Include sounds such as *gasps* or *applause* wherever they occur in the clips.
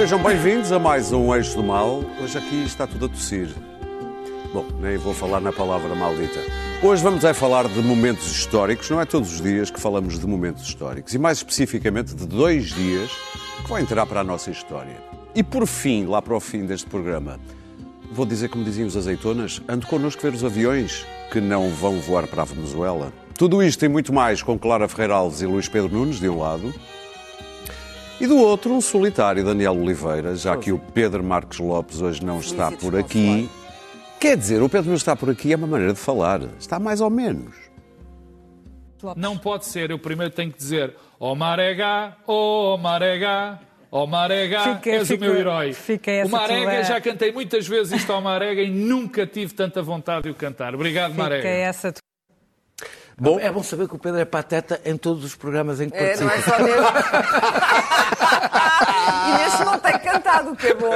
Sejam bem-vindos a mais um Eixo do Mal. Hoje aqui está tudo a tossir. Bom, nem vou falar na palavra maldita. Hoje vamos é falar de momentos históricos. Não é todos os dias que falamos de momentos históricos. E mais especificamente de dois dias que vão entrar para a nossa história. E por fim, lá para o fim deste programa, vou dizer como diziam os azeitonas, ando connosco ver os aviões que não vão voar para a Venezuela. Tudo isto e muito mais com Clara Ferreira Alves e Luís Pedro Nunes, de um lado. E do outro, um solitário, Daniel Oliveira, já que o Pedro Marques Lopes hoje não está por aqui. Quer dizer, o Pedro não está por aqui é uma maneira de falar. Está mais ou menos. Não pode ser. Eu primeiro tenho que dizer ó Marega, ó Marega, ó Marega, Fica- és fica- o meu herói. fica essa o Marega, tua- já cantei muitas vezes isto ao Marega e nunca tive tanta vontade de o cantar. Obrigado, Fica Marega. essa tua Bom, É bom saber que o Pedro é pateta em todos os programas em que É, não participa. é só neste. *laughs* e neste não tem cantado, o que é bom.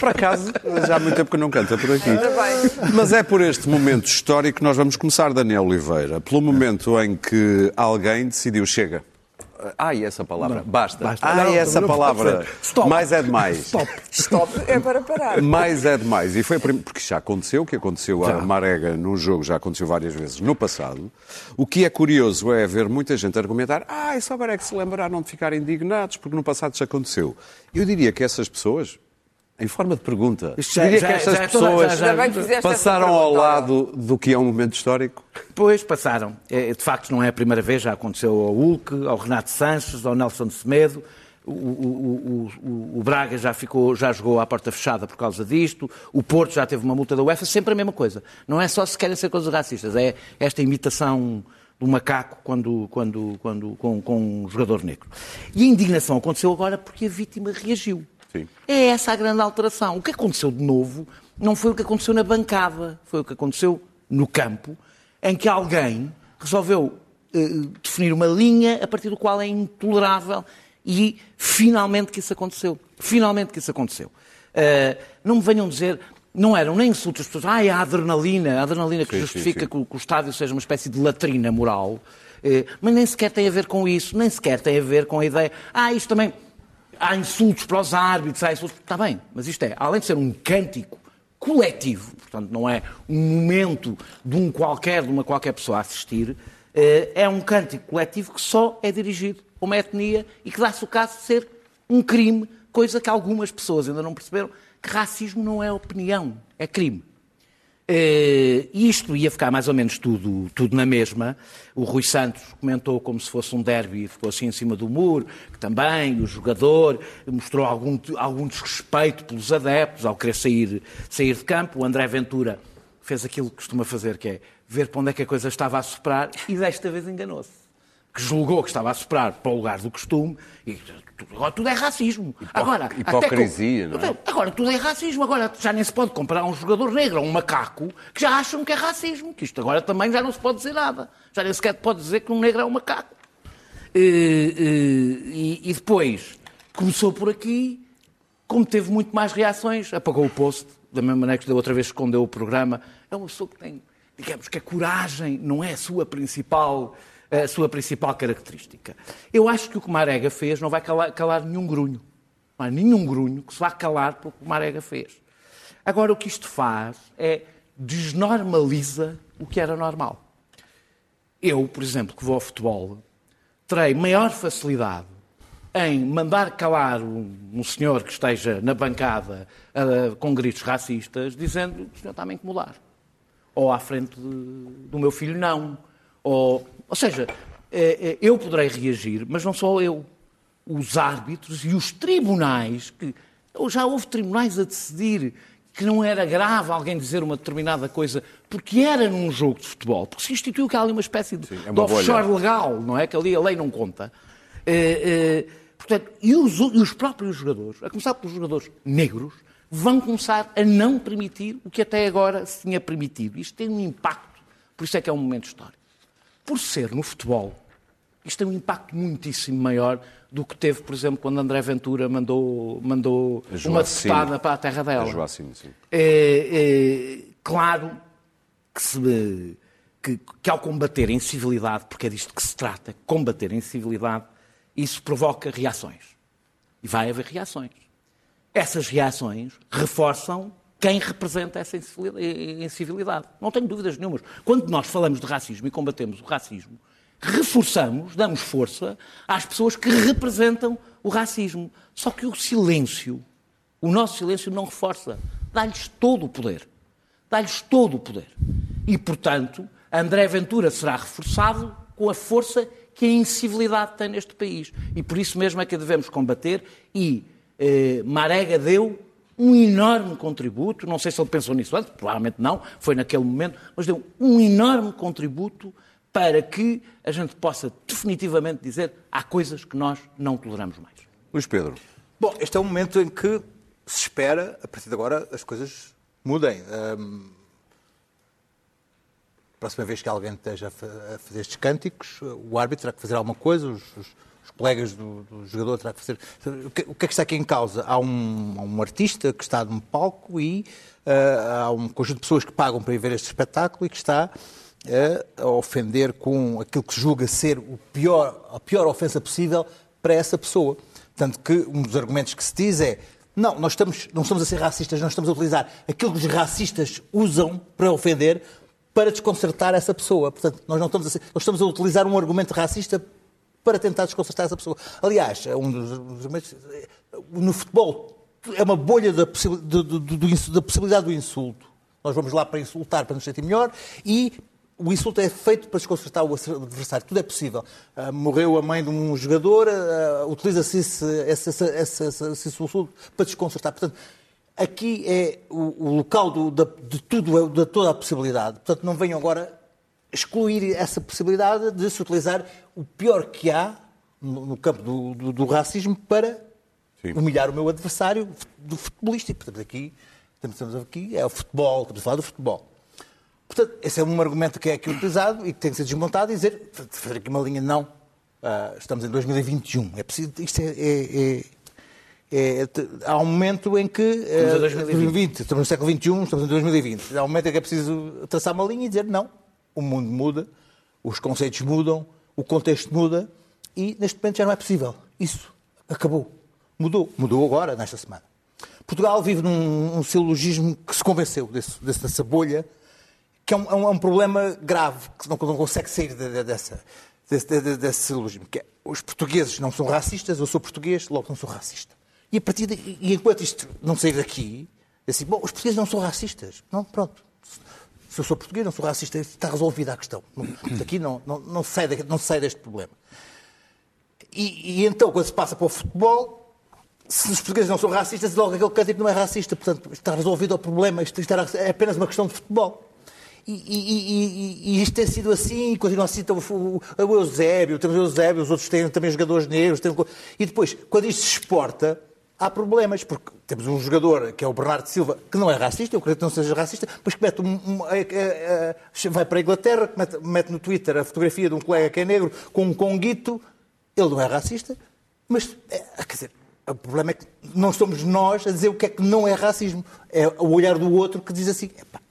por acaso, já há muito tempo que não canta por aqui. Mas é por este momento histórico que nós vamos começar, Daniel Oliveira. Pelo momento em que alguém decidiu, chega. Ai, essa palavra. Basta. basta. Ai, Não, essa não palavra. Stop. Mais é demais. Stop. Stop é para parar. Mais é demais. E foi a prim- porque já aconteceu, o que aconteceu a Já. Marega num jogo já aconteceu várias vezes no passado. O que é curioso é ver muita gente argumentar ah, só agora é que se lembraram de ficar indignados, porque no passado já aconteceu. Eu diria que essas pessoas, em forma de pergunta, Isto já- diria já- que essas já é pessoas já- passaram ao lado do que é um momento histórico. Depois passaram. É, de facto, não é a primeira vez, já aconteceu ao Hulk, ao Renato Sanches, ao Nelson de Semedo. O, o- o- o- o Braga já, ficou, já jogou à porta fechada por causa disto. O Porto já teve uma multa da UEFA. Sempre a mesma coisa. Não é só se querem ser coisas racistas. É esta imitação do macaco quando, quando, quando, com, com um jogador negro. E a indignação aconteceu agora porque a vítima reagiu. Sim. É essa a grande alteração. O que aconteceu de novo não foi o que aconteceu na bancada, foi o que aconteceu no campo, em que alguém resolveu eh, definir uma linha a partir do qual é intolerável e finalmente que isso aconteceu. Finalmente que isso aconteceu. Eh, não me venham dizer, não eram nem insultos, as pessoas, ai, a adrenalina, a adrenalina que Sim, sim, justifica sim. que o, que o estádio seja uma espécie de latrina moral, eh, mas nem sequer tem a ver com isso, nem sequer tem a ver com a ideia, ah, isto também, há insultos para os árbitros, há insultos, está bem, mas isto é, além de ser um cântico coletivo, portanto não é um momento de um qualquer, de uma qualquer pessoa a assistir, eh, é um cântico coletivo que só é dirigido a uma etnia e que dá-se o caso de ser um crime, coisa que algumas pessoas ainda não perceberam, que racismo não é opinião, é crime. Eh, isto ia ficar mais ou menos tudo, tudo na mesma. O Rui Santos comentou como se fosse um derby e ficou assim em cima do muro, que também o jogador mostrou algum, algum desrespeito pelos adeptos ao querer sair, sair de campo. O André Ventura fez aquilo que costuma fazer, que é ver para onde é que a coisa estava a soprar e desta vez enganou-se. Que julgou que estava a soprar para o lugar do costume e agora tudo é racismo. Agora, até com- hipocrisia, não é? Agora tudo é racismo, agora já nem se pode comparar um jogador negro a um macaco que já acham que é racismo, que isto agora também já não se pode dizer nada. Já nem sequer pode dizer que um negro é um macaco. Eh, eh, E, e depois começou por aqui, como teve muito mais reações, apagou o post, da mesma maneira que da outra vez escondeu o programa. É uma pessoa que tem, digamos que a coragem não é a sua principal, a sua principal característica. Eu acho que o que Marega fez não vai calar, calar nenhum grunho. Não há nenhum grunho que se vá calar pelo que Marega fez. Agora, o que isto faz é desnormaliza o que era normal. Eu, por exemplo, que vou ao futebol, terei maior facilidade em mandar calar um, um senhor que esteja na bancada ah, com gritos racistas, dizendo que o senhor está-me a incomodar. Ou à frente de- do meu filho, não. Ou, ou seja, eh, eh, eu poderei reagir, mas não só eu. Os árbitros e os tribunais, que já houve tribunais a decidir que não era grave alguém dizer uma determinada coisa porque era num jogo de futebol, porque se instituiu que há ali uma espécie de, é de offshore bolha. legal, não é? Que ali a lei não conta. Eh, portanto, e os, e os próprios jogadores, a começar pelos jogadores negros, vão começar a não permitir o que até agora se tinha permitido. Isto tem um impacto, por isso é que é um momento histórico. Por ser no futebol, isto tem um impacto muitíssimo maior do que teve, por exemplo, quando André Ventura mandou, mandou A uma testada para a terra dela. A Joacine, sim. É, é, claro que, se, que, que ao combater a incivilidade, porque é disto que se trata, combater a incivilidade, isso provoca reações. E vai haver reações. essas reações reforçam quem representa essa incivilidade. Não tenho dúvidas nenhumas. Quando nós falamos de racismo e combatemos o racismo, reforçamos, damos força às pessoas que representam o racismo. Só que o silêncio, o nosso silêncio não reforça, dá-lhes todo o poder. Dá-lhes todo o poder. E, portanto, André Ventura será reforçado com a força que a incivilidade tem neste país. E por isso mesmo é que a devemos combater. E eh, Marega deu um enorme contributo, não sei se ele pensou nisso antes, provavelmente não, foi naquele momento, mas deu um enorme contributo para que a gente possa definitivamente dizer há coisas que nós não toleramos mais. Luís Pedro. Bom, este é o momento em que se espera, a partir de agora, as coisas mudem. Um, próxima vez que alguém esteja a fazer estes cânticos, o árbitro terá que fazer alguma coisa, os, os colegas do, do, jogador terá que fazer. O que, o que, é que está aqui em causa? Há um, um artista que está num palco e uh, há um conjunto de pessoas que pagam para ir ver este espetáculo e que está uh, a ofender com aquilo que julga ser o pior, a pior ofensa possível para essa pessoa. Tanto que um dos argumentos que se diz é não, nós estamos, não estamos a ser racistas, nós estamos a utilizar aquilo que os racistas usam para ofender para desconcertar essa pessoa. Portanto, nós não estamos a, ser, nós estamos a utilizar um argumento racista para tentar desconcertar essa pessoa. Aliás, é um dos argumentos. No futebol, é uma bolha da, do, do, do, da possibilidade do insulto. Nós vamos lá para insultar, para nos sentir melhor, e o insulto é feito para desconcertar o adversário. Tudo é possível. Uh, morreu a mãe de um jogador, uh, utiliza-se esse, esse, esse, esse, insulto para desconcertar. Portanto, aqui é o, o local do, de, de, tudo, de toda a possibilidade. Portanto, não venham agora excluir essa possibilidade de se utilizar o pior que há no, campo do, do, do, racismo para Sim. humilhar o meu adversário do futebolístico. Portanto, aqui, estamos aqui, é o futebol, estamos a falar do futebol. Portanto, esse é um argumento que é aqui utilizado e que tem que ser desmontado e dizer, fazer aqui uma linha, não, uh, estamos em 2021. É preciso, isto é, é, é é, há um momento em que. Estamos em 2020. 2020. Estamos no século XXI, estamos em 2020. Há um momento em que é preciso traçar uma linha e dizer: não, o mundo muda, os conceitos mudam, o contexto muda e neste momento já não é possível. Isso acabou. Mudou. Mudou agora, nesta semana. Portugal vive num um silogismo que se convenceu desse, dessa bolha, que é um, é um, problema grave, que não, não consegue sair de, de, dessa, desse, de, desse silogismo. Que é, os portugueses não são racistas, eu sou português, logo não sou racista. E a partir de, e enquanto isto não sair daqui, é assim, bom, os portugueses não são racistas. Não, pronto. Eu sou português, não sou racista, está resolvida a questão. Daqui não, não, não, sai, não sai deste problema. E, e, então, quando se passa para o futebol, se os portugueses não são racistas, logo aquele cântico não é racista. Portanto, está resolvido o problema, isto, isto é apenas uma questão de futebol. E, e, e, isto tem sido assim, e continua assim. Então, o, o Eusébio, temos o Eusébio, os outros têm também jogadores negros. Têm... E depois, quando isto se exporta, há problemas, porque temos um jogador que é o Bernardo Silva, que não é racista, eu acredito que não seja racista, mas que mete um, um, é, é, é, vai para a Inglaterra, mete, mete, no Twitter a fotografia de um colega que é negro com um conguito, ele não é racista, mas, é, quer dizer, o problema é que não somos nós a dizer o que é que não é racismo. É o olhar do outro que diz assim,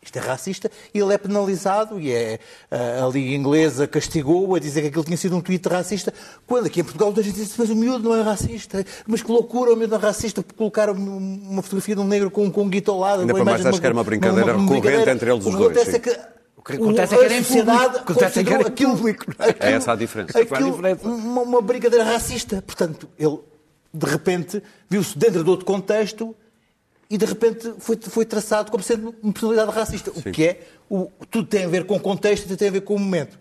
isto é racista, e ele é penalizado, e é, a Liga Inglesa castigou-o a dizer que aquilo tinha sido um tweet racista, quando aqui em Portugal a gente diz, mas o miúdo não é racista, mas que loucura, o miúdo não é racista, por colocar uma fotografia de um negro com, com um guito ao lado. Ainda para mais acho que era uma brincadeira uma, uma recorrente brincadeira. entre eles os dois. É que, o que acontece é que era em sociedade acontece é que era aquilo, aquilo, É essa a diferença. Aquilo, uma, uma brincadeira racista. Portanto, ele, de repente, viu-se dentro de outro contexto e de repente foi, foi traçado como sendo uma personalidade racista. Sim. O que é, o, tudo tem a ver com o contexto, tudo tem a ver com o momento.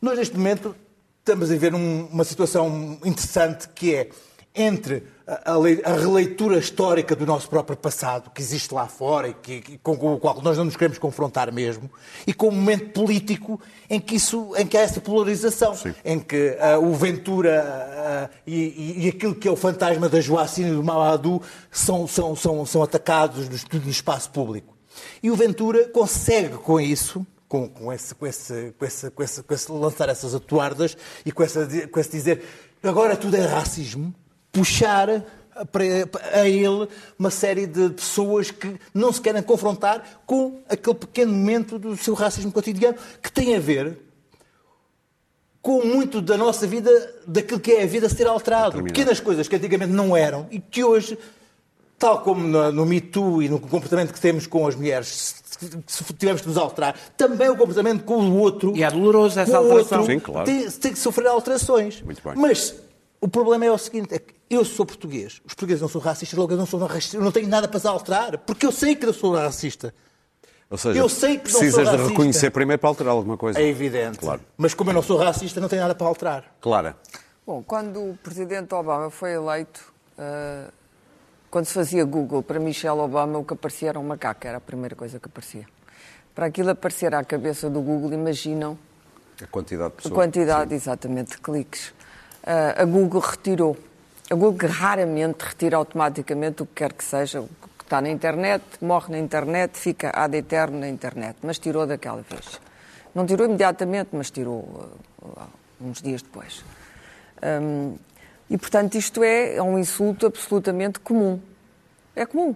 Nós, neste momento, estamos a ver um, uma situação interessante que é entre a, a, releitura histórica do nosso próprio passado, que existe lá fora e que, que, com, com, o qual nós não nos queremos confrontar mesmo, e com o momento político em que, isso, em que há essa polarização, Sim. em que uh, o Ventura uh, e, e, aquilo que é o fantasma da Joacine e do Mamadou são, são, são, são atacados no, no espaço público. E o Ventura consegue com isso com, com, esse, com, esse, com, esse, com, esse, com esse lançar essas atuardas e com, essa, com esse dizer agora tudo é racismo, puxar a ele uma série de pessoas que não se querem confrontar com aquele pequeno momento do seu racismo cotidiano que tem a ver com muito da nossa vida, daquilo que é a vida ser alterado. Pequenas coisas que antigamente não eram e que hoje tal como no, no Me Too e no comportamento que temos com as mulheres, se, se tivermos que nos alterar, também o comportamento com o outro. E é doloroso essa alteração. outro Sim, claro. tem, tem que sofrer alterações. Muito bem. Mas o problema é o seguinte: é que eu sou português, os portugueses não são racistas, logo eu não sou racista, eu não tenho nada para se alterar, porque eu sei que eu sou racista. Ou seja, Eu sei que não precisas sou de racista. reconhecer primeiro para alterar alguma coisa. É evidente. Claro. Mas como eu não sou racista, não tenho nada para alterar. Clara. Bom, quando o presidente Obama foi eleito, eh, quando se fazia Google para Michelle Obama, o que aparecia era um macaco, era a primeira coisa que aparecia. Para aquilo aparecer à cabeça do Google, imaginam A quantidade de a pessoas. quantidade exatamente de cliques. Ah, a Google retirou. A Google raramente retira automaticamente o que quer que seja, o que está na internet, morre na internet, fica ad eterno na internet, mas tirou daquela vez. Não tirou imediatamente, mas tirou ah, uns dias depois. Hum, e, portanto, isto é, é um insulto absolutamente comum. É comum.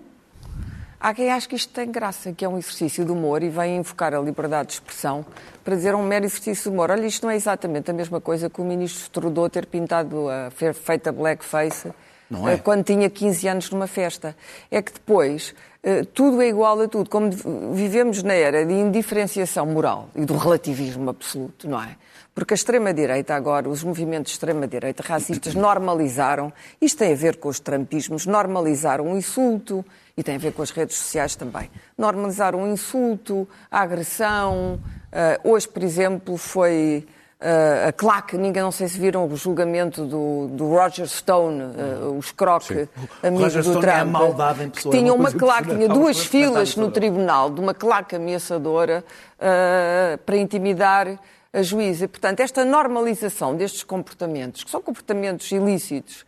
Há quem ache que isto tem graça, que é um exercício de humor e vem invocar a liberdade de expressão para dizer um mero exercício de humor. Olha, isto não é exatamente a mesma coisa que o ministro Trudeau ter pintado, a, fer- feito a blackface Não é? eh, quando tinha 15 anos numa festa. É que depois eh, tudo é igual a tudo. Como vivemos na era de indiferenciação moral e do relativismo absoluto, não é? Porque a extrema-direita agora, os movimentos de extrema-direita racistas normalizaram, isto tem a ver com os trampismos, normalizaram o insulto e tem a ver com as redes sociais também. Normalizaram o insulto, a agressão. Eh, hoje, por exemplo, foi eh, a claque, ninguém não sei se viram o julgamento do, do Roger Stone, eh, o escroque amigo Roger do Stone é a Trump, maldade em pessoa, é tinha uma claque, tinha duas filas no tribunal de uma claque ameaçadora eh, para intimidar a juíza. E, portanto, esta normalização destes comportamentos, que são comportamentos ilícitos,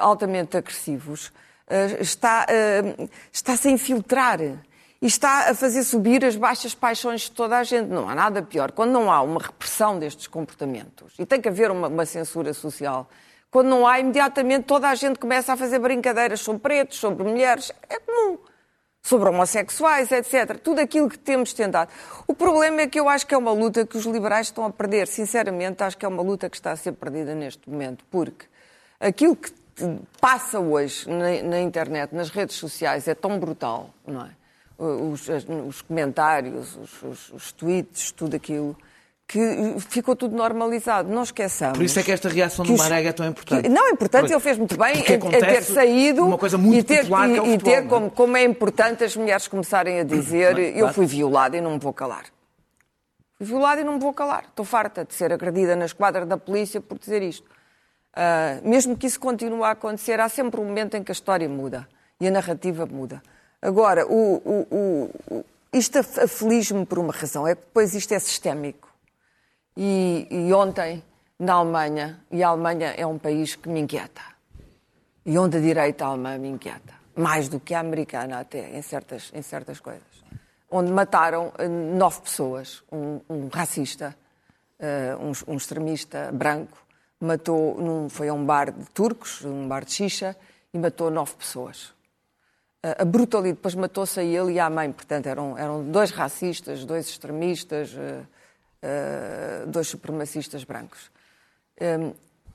altamente agressivos, está, eh, está-se a infiltrar e está a fazer subir as baixas paixões de toda a gente. Não há nada pior. Quando não há uma repressão destes comportamentos, e tem que haver uma, uma censura social, quando não há, imediatamente toda a gente começa a fazer brincadeiras sobre pretos, sobre mulheres. É comum sobre homossexuais, etc. Tudo aquilo que temos tentado. O problema é que eu acho que é uma luta que os liberais estão a perder. Sinceramente, acho que é uma luta que está a ser perdida neste momento, porque aquilo que passa hoje na, na internet, nas redes sociais, é tão brutal, não é? Os, os comentários, os, os- os tweets, tudo aquilo, que ficou tudo normalizado. Não esqueçamos. Por isso é que esta reação do Marega é tão importante. Não, é importante, ele fez muito bem em, ter saído uma coisa muito e ter, popular que é o e- e futebol, ter é? como, como é importante as mulheres começarem a dizer Claro, eu fui violada e não me vou calar. Fui violada e não me vou calar. Estou farta de ser agredida na esquadra da polícia por dizer isto. Ah, mesmo que isso continue a acontecer, há sempre um momento em que a história muda e a narrativa muda. Agora, o, o, o- isto af- aflige-me por uma razão, é que depois isto é sistémico. E, e ontem, na Alemanha, e a Alemanha é um país que me inquieta. E onde a direita alemã me inquieta. Mais do que a americana, até, em certas, em certas coisas. Onde mataram eh, nove pessoas. Um, um racista, eh, um, um extremista branco, matou, num, foi a um bar de turcos, um bar de xixa, e matou nove pessoas. A brutalidade, depois matou-se a ele e à mãe, portanto eram, eram dois racistas, dois extremistas, eh, eh, dois supremacistas brancos. Um,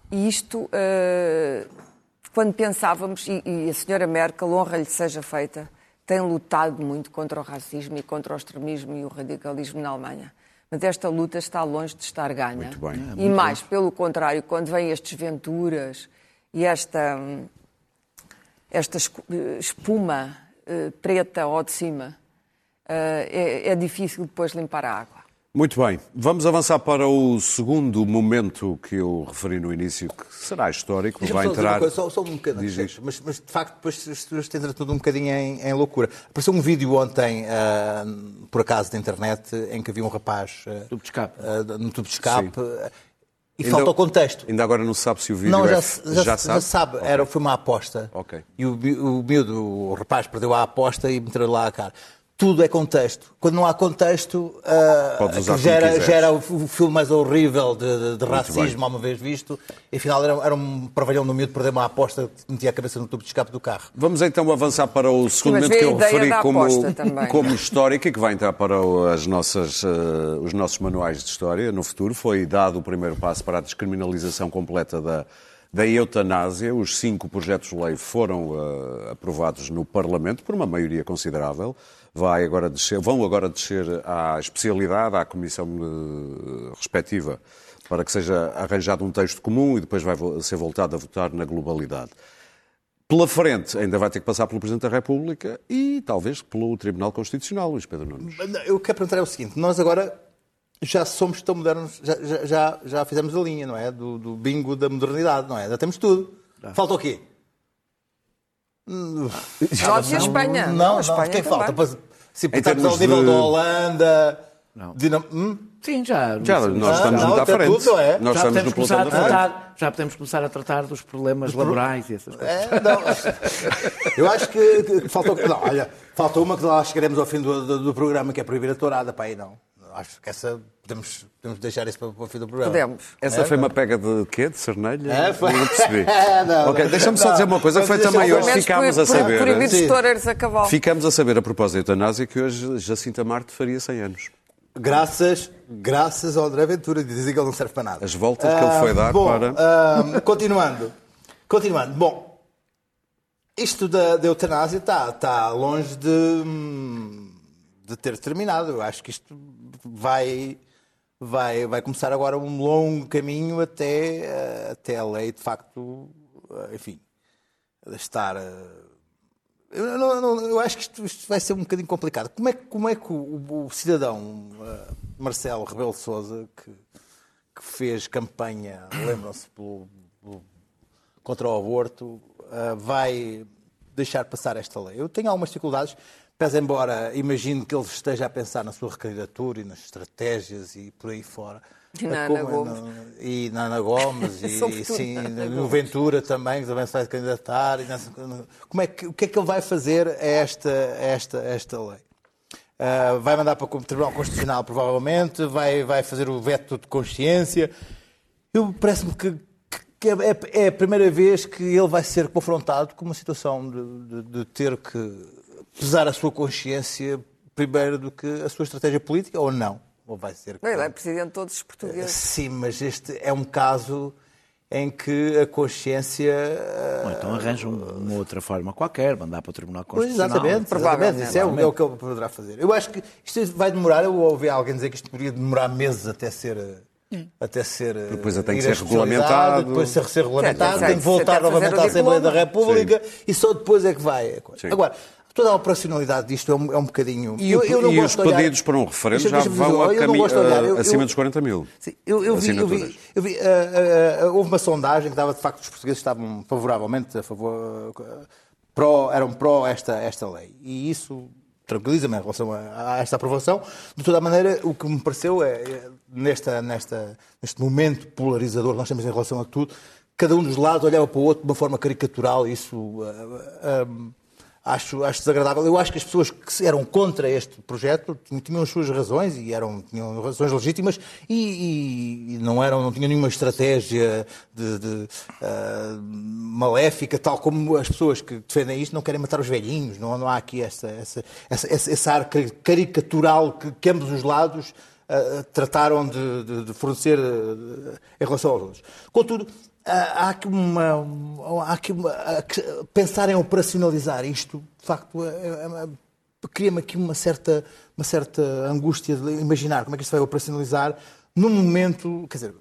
e isto, eh, quando pensávamos, e, e a senhora Merkel, honra-lhe seja feita, tem lutado muito contra o racismo e contra o extremismo e o radicalismo na Alemanha. Mas esta luta está longe de estar ganha. Muito bem. e mais, pelo contrário, quando vêm estes venturas e esta, hum, esta espuma eh, preta ao de cima, eh, é, é difícil depois limpar a água. Muito bem, vamos avançar para o segundo momento que eu referi no início, que será histórico, vai entrar. coisa, só, só um bocadinho. Diz, diz. Mas, mas, de facto, depois isto isto entra tudo um bocadinho em, em loucura. Apareceu um vídeo ontem, ah, por acaso, da internet, em que havia um rapaz ah, Tubo de escape. ah, no tubo de escape ah, e Ainda- falta o contexto. Ainda agora não se sabe se o vídeo Não, é... já, se- já, se- já sabe. Ok. Era, foi uma aposta. Ok. E o, o miúdo, o rapaz, perdeu a aposta e meteu lá a cara. Tudo é contexto. Quando não há contexto, como gera, gera o, o filme mais horrível de, de- de racismo, alguma vez visto. E afinal era, era um pravalhão do miúdo perder uma aposta que metia a cabeça no tubo de escape do carro. Vamos então avançar para o segundo momento que eu referi como, como histórico e que vai entrar para as nossas, eh, os nossos manuais de história no futuro. Foi dado o primeiro passo para a descriminalização completa da, da eutanásia. Os cinco projetos de lei foram uh, aprovados no Parlamento por uma maioria considerável. Vai agora descer, vão agora descer à especialidade, à comissão uh, respectiva, para que seja arranjado um texto comum e depois vai ser voltado a votar na globalidade. Pela frente, ainda vai ter que passar pelo Presidente da República e talvez pelo Tribunal Constitucional, Luís Pedro Nunes. Eu quero perguntar é o seguinte: nós agora já somos tão modernos, já, já, já fizemos a linha, não é? Do, do bingo da modernidade, não é? Já temos tudo. Falta o quê? Nós e a Espanha. Não, não, Espanha quem falta? Se estamos ao nível de... da Holanda. Não. De... Hum? Sim, já. Já, nós estamos muito à frente. Tudo, é? Nós já estamos no começar a tratar, Já podemos começar a tratar dos problemas laborais e essas coisas. É, não. *laughs* Eu acho que, que faltou. Não, olha, faltou uma que lá chegaremos ao fim do, do, do programa, que é proibir a tourada. Para aí não. Acho que essa podemos, podemos deixar isso para, para o fim do programa. Podemos. Essa É, foi não. uma pega de quê? De cernelha? É, foi. Não percebi. *laughs* Não, ok, deixa-me só dizer uma coisa. Foi também hoje ficámos a por- saber. Proibidos toureiros a cavalo. Ficámos a saber a propósito da eutanásia que hoje Jacinta Marte faria 100 anos. Graças, graças ao André Ventura, dizem que ele não serve para nada. As voltas que ele foi Ah, dar bom, para- ah, continuando. Continuando. Bom, isto da, da eutanásia está, está longe de, hum, de ter terminado. Eu acho que isto vai, vai, vai começar agora um longo caminho até, ah, até a lei, de facto, ah, enfim, estar. ah, eu, não- não- eu acho que isto, isto vai ser um bocadinho complicado. Como é, como é que o, o cidadão Marcelo Rebelo Souza, que, que fez campanha, lembram-se, contra o aborto, vai deixar passar esta lei? Eu tenho algumas dificuldades, pese embora imagino que ele esteja a pensar na sua recandidatura e nas estratégias e por aí fora. E na Ana como- Gomes. e na Ana Gomes, *laughs* e, Sobretudo sim, no. Ventura também, que também se vai candidatar. e como é que, o que é que ele vai fazer a esta, a esta, a esta lei? Ah, vai mandar para o Tribunal Constitucional, provavelmente, vai, vai fazer o veto de consciência. Eu parece-me que, que é, é a primeira vez que ele vai ser confrontado com uma situação de, de- de ter que pesar a sua consciência primeiro do que a sua estratégia política, ou não? Ou vai ser que... Ele é presidente de todos os portugueses. Sim, mas este é um caso em que a consciência. ah, Ou então arranja um- uma outra forma qualquer, mandar para o Tribunal Pois, Constitucional. exatamente, Provavelmente. Isso é, o- é o que ele poderá fazer. Eu acho que isto vai demorar. Eu ouvi alguém dizer que isto poderia demorar meses até ser. Até ser. Depois tem que ser regulamentado. Depois ser, ser regulamentado, Sim, tem que voltar até novamente à Assembleia da. República e só depois é que vai. Sim. Agora, toda a operacionalidade disto é um, é um bocadinho. E, eu, eu não e gosto os olhar- pedidos para um referendo já vão a cami- olhar. Eu- acima eu- dos 40 mil. Sim, eu, vi, eu vi, eu vi, ah, ah, ah, houve uma sondagem que dava de facto que os portugueses estavam favoravelmente a favor, pró, eram pró esta, esta lei. E isso tranquiliza-me em relação a, a esta aprovação. De toda a maneira, o que me pareceu é, é, nesta, nesta, neste momento polarizador que nós temos em relação a tudo, cada um dos lados olhava para o outro de uma forma caricatural. Isso acho, acho desagradável. Eu acho que as pessoas que eram contra este projeto tinham, as suas razões e eram, tinham razões legítimas e, e- e não, eram, não tinham nenhuma estratégia de, de, ah, maléfica, tal como as pessoas que defendem isto não querem matar os velhinhos. Não, não há aqui essa, essa, essa, esse, ar cari- caricatural que, que ambos os lados ah, trataram de, de- de fornecer ah, em relação aos outros. Contudo, há há aqui uma. Há aqui uma pensar em operacionalizar isto, de facto, é- é- é- cria-me aqui uma certa, uma certa angústia de imaginar como é que isto vai operacionalizar num momento, quer dizer,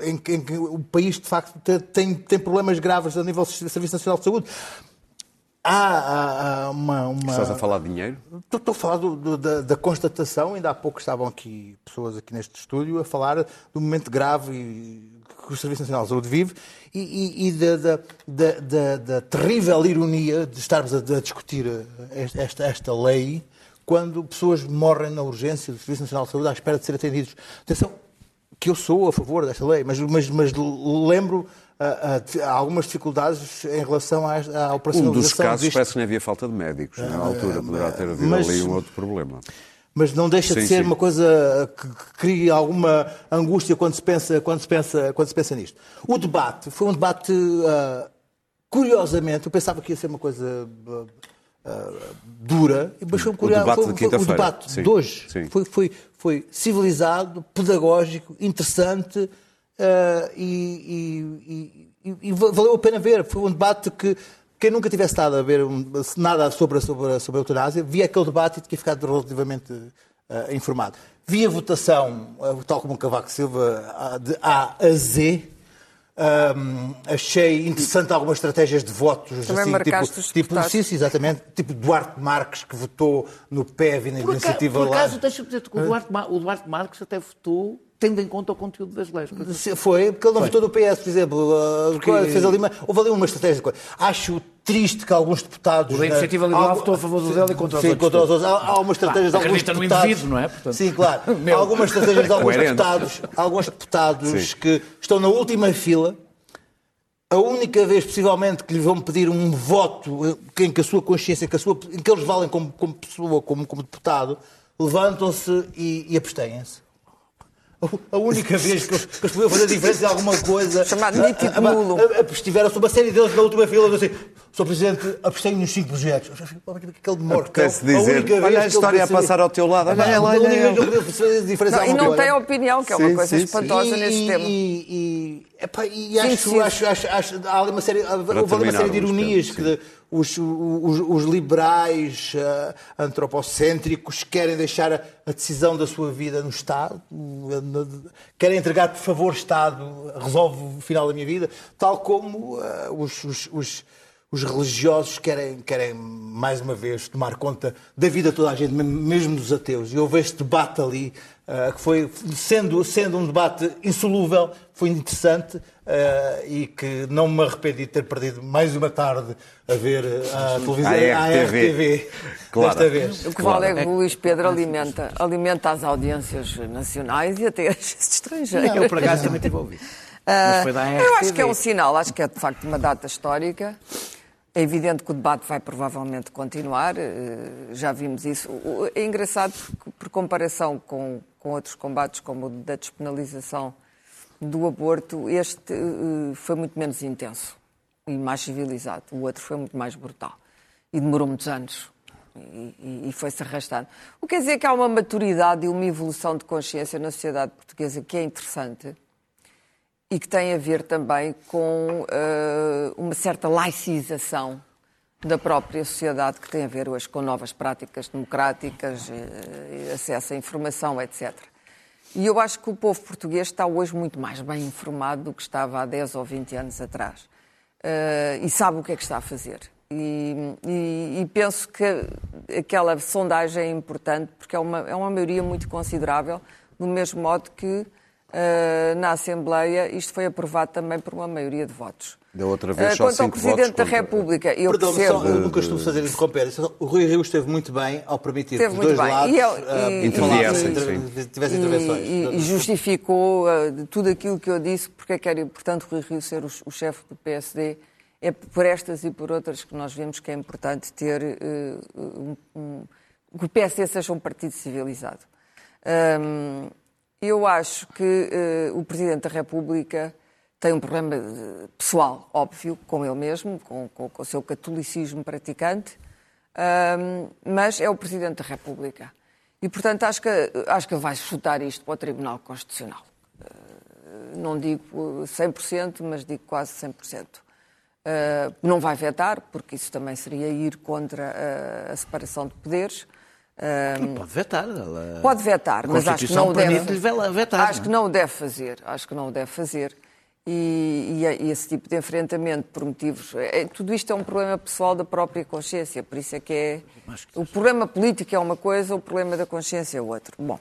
em que, em que o país, de facto, te- tem, tem problemas graves a nível do Serviço Nacional de Saúde. Há, há- há uma, uma- Estás a falar de dinheiro? Estou, estou a falar do- do- da, da constatação, ainda há pouco estavam aqui pessoas aqui neste estúdio a falar do momento grave e- que o Serviço Nacional de Saúde vive e, e- e da, da- da- da- terrível ironia de estarmos a, a discutir eh, esta, esta lei quando pessoas morrem na urgência do Serviço Nacional de Saúde à espera de ser atendidos. Atenção, que eu sou a favor desta lei, mas, mas, mas lembro ah, há algumas dificuldades em relação à, à Um operacionalização dos casos disto. parece que nem havia falta de médicos. Na altura poderá ter havido mas- ali um outro problema. Mas não deixa de Sim, ser sim. uma coisa que, cria alguma angústia quando se pensa, quando se pensa, quando se pensa nisto. O debate foi um debate, ah, curiosamente, eu pensava que ia ser uma coisa ah, dura, mas foi um curioso. debate foi, de foi- o quinta-feira. debate Sim, de hoje foi, foi, foi civilizado, pedagógico, interessante uh, e, e, e, valeu a pena ver. Foi um debate que quem nunca tivesse estado a ver nada sobre, sobre, sobre a eutanásia, via aquele debate e tinha ficado relativamente uh, informado. Via votação, uh, tal como o Cavaco Silva, de A a Z, um, achei interessante algumas estratégias de votos. Também assim, tipo, tipo sim, sim, exatamente. Tipo Duarte Marques, que votou no PEV e na por iniciativa lá. Por acaso, deixa-me dizer que o Duarte, o Duarte Marques até votou tendo em conta o conteúdo das leis. Foi, porque ele não votou no PS, por exemplo. Porque... Fez ali uma, houve ali uma estratégia. Acho triste que alguns deputados... O da Iniciativa Liberal votou a favor do dele e contra os sim, outros. Contra os outros. Há, há uma estratégia de alguns deputados... no indivíduo, não é? Portanto... Sim, claro. *laughs* Há algumas estratégias de *laughs* alguns deputados, alguns deputados que estão na última fila a única vez, possivelmente, que lhe vão pedir um voto em que a sua consciência, que a sua, em que eles valem como, como pessoa, como, como deputado, levantam-se e, e abstêm-se. A única vez que eles, podiam fazer diferença em alguma coisa. Chamado nítido nulo. Estiveram uma série deles na última fila, assim, Sr. Presidente, abstenho nos cinco projetos. Aquele demora. Apetece dizer, olha a história a passar ao teu lado. Olha ela, olha ela. E não tem opinião, que é uma coisa espantosa neste tema. E e acho, sim, acho, acho, acho, há ali uma série, houve uma série de ironias que de, os, os, os, liberais uh, antropocêntricos querem deixar a, a, decisão da sua vida no Estado, querem entregar, por favor, Estado, resolve o final da minha vida, tal como uh, os, os, os os religiosos querem, querem, mais uma vez, tomar conta da vida de toda a gente, mesmo dos ateus. E houve este debate ali, uh, que foi, sendo, sendo um debate insolúvel, foi interessante uh, e que não me arrependi de ter perdido mais uma tarde a ver a televisão, a RTV, claro. desta vez. O que vale é que o Luís Pedro alimenta, alimenta as audiências nacionais e até *laughs* as estrangeiras. Eu, por acaso, também tive ouvido. Uh, eu acho que é um sinal, acho que é de facto uma data histórica. É evidente que o debate vai provavelmente continuar, eh, já vimos isso. É engraçado porque, por comparação com, com outros combates, como o da despenalização do aborto, este eh, foi muito menos intenso e mais civilizado. O outro foi muito mais brutal e demorou muitos anos e, e foi-se arrastando. O que quer dizer que há uma maturidade e uma evolução de consciência na sociedade portuguesa que é interessante e que tem a ver também com uh, uma certa laicização da própria sociedade, que tem a ver hoje com novas práticas democráticas, uh, acesso à informação, etc. E eu acho que o povo português está hoje muito mais bem informado do que estava há 10 ou 20 anos atrás. Uh, e sabe o que é que está a fazer. E, e, e, penso que aquela sondagem é importante porque é uma, é uma maioria muito considerável, do mesmo modo que na Assembleia, isto foi aprovado também por uma maioria de votos. Da outra vez, uh, só quanto ao Presidente da República, eu Perdão, percebo... Só, eu nunca estou a fazer interromper. O Rui Rio esteve muito bem ao permitir esteve que os dois bem. lados e, uh, interviessem, tivessem intervenções. E, e justificou uh, tudo aquilo que eu disse, porque é que era importante o Rui Rio ser o, o chefe do PSD. É por estas e por outras que nós vemos que é importante ter uh, um, um, que o PSD seja um partido civilizado. Um, eu acho que uh, o Presidente da República tem um problema eh, pessoal, óbvio, com ele mesmo, com, com, com o seu catolicismo praticante, um, mas é o Presidente da República. E, portanto, acho que, acho que ele vai chutar isto para o Tribunal Constitucional. Uh, não digo 100%, mas digo quase 100%. Uh, não vai vetar, porque isso também seria ir contra a separação de poderes. Um, pode vetar. Ela... Pode vetar, mas acho que não o deve. Vetar, acho que não o deve fazer. Acho que não o deve fazer. E, e, e esse tipo de enfrentamento por motivos. É, tudo isto é um problema pessoal da própria consciência, por isso é que é. O problema político é uma coisa, o problema da consciência é outro. Bom.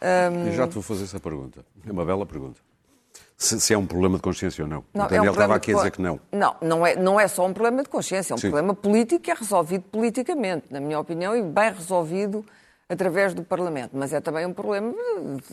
Um... Eu já te vou fazer essa pergunta. É uma bela pergunta se, se, é um problema de consciência ou não. não o Daniel é um estava aqui a dizer que não. Não, não é, não é só um problema de consciência, é um Sim. problema político que é resolvido politicamente, na minha opinião, e bem resolvido através do Parlamento. Mas é também um problema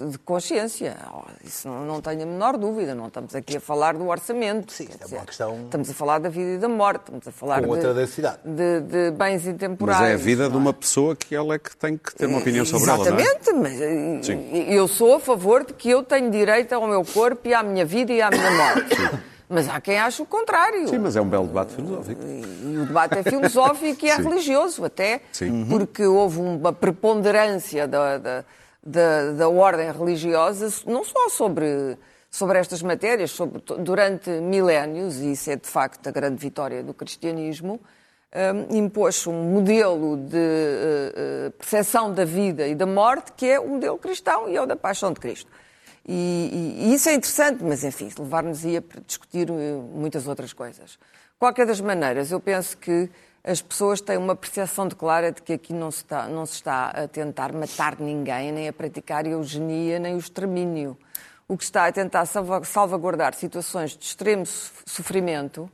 de consciência. Isso não, não tenho a menor dúvida. Não estamos aqui a falar do orçamento. Sim, é uma questão... Estamos a falar da vida e da morte. Estamos a falar de, de, de, bens intemporais. Mas é a vida de uma pessoa que ela é que tem que ter uma opinião sobre Exatamente, ela, não é? mas Sim. eu sou a favor de que eu tenho direito ao meu corpo e à minha vida e à minha morte. Sim. Mas há quem ache o contrário. Sim, mas é um belo debate filosófico. E o debate é filosófico e é *laughs* Sim. religioso até, Sim. porque houve uma preponderância da, da, da, da, ordem religiosa, não só sobre, sobre estas matérias sobre, durante milénios, e isso é de facto a grande vitória do cristianismo, um, impôs um modelo de uh, uh, percepção da vida e da morte que é o modelo cristão e é o da paixão de Cristo. E, e, e isso é interessante, mas enfim, levar-nos-ia para discutir muitas outras coisas. Qualquer das maneiras, eu penso que as pessoas têm uma percepção de clara de que aqui não se, está, não se está a tentar matar ninguém, nem a praticar eugenia, nem o extermínio. O que está a tentar salvaguardar situações de extremo sofrimento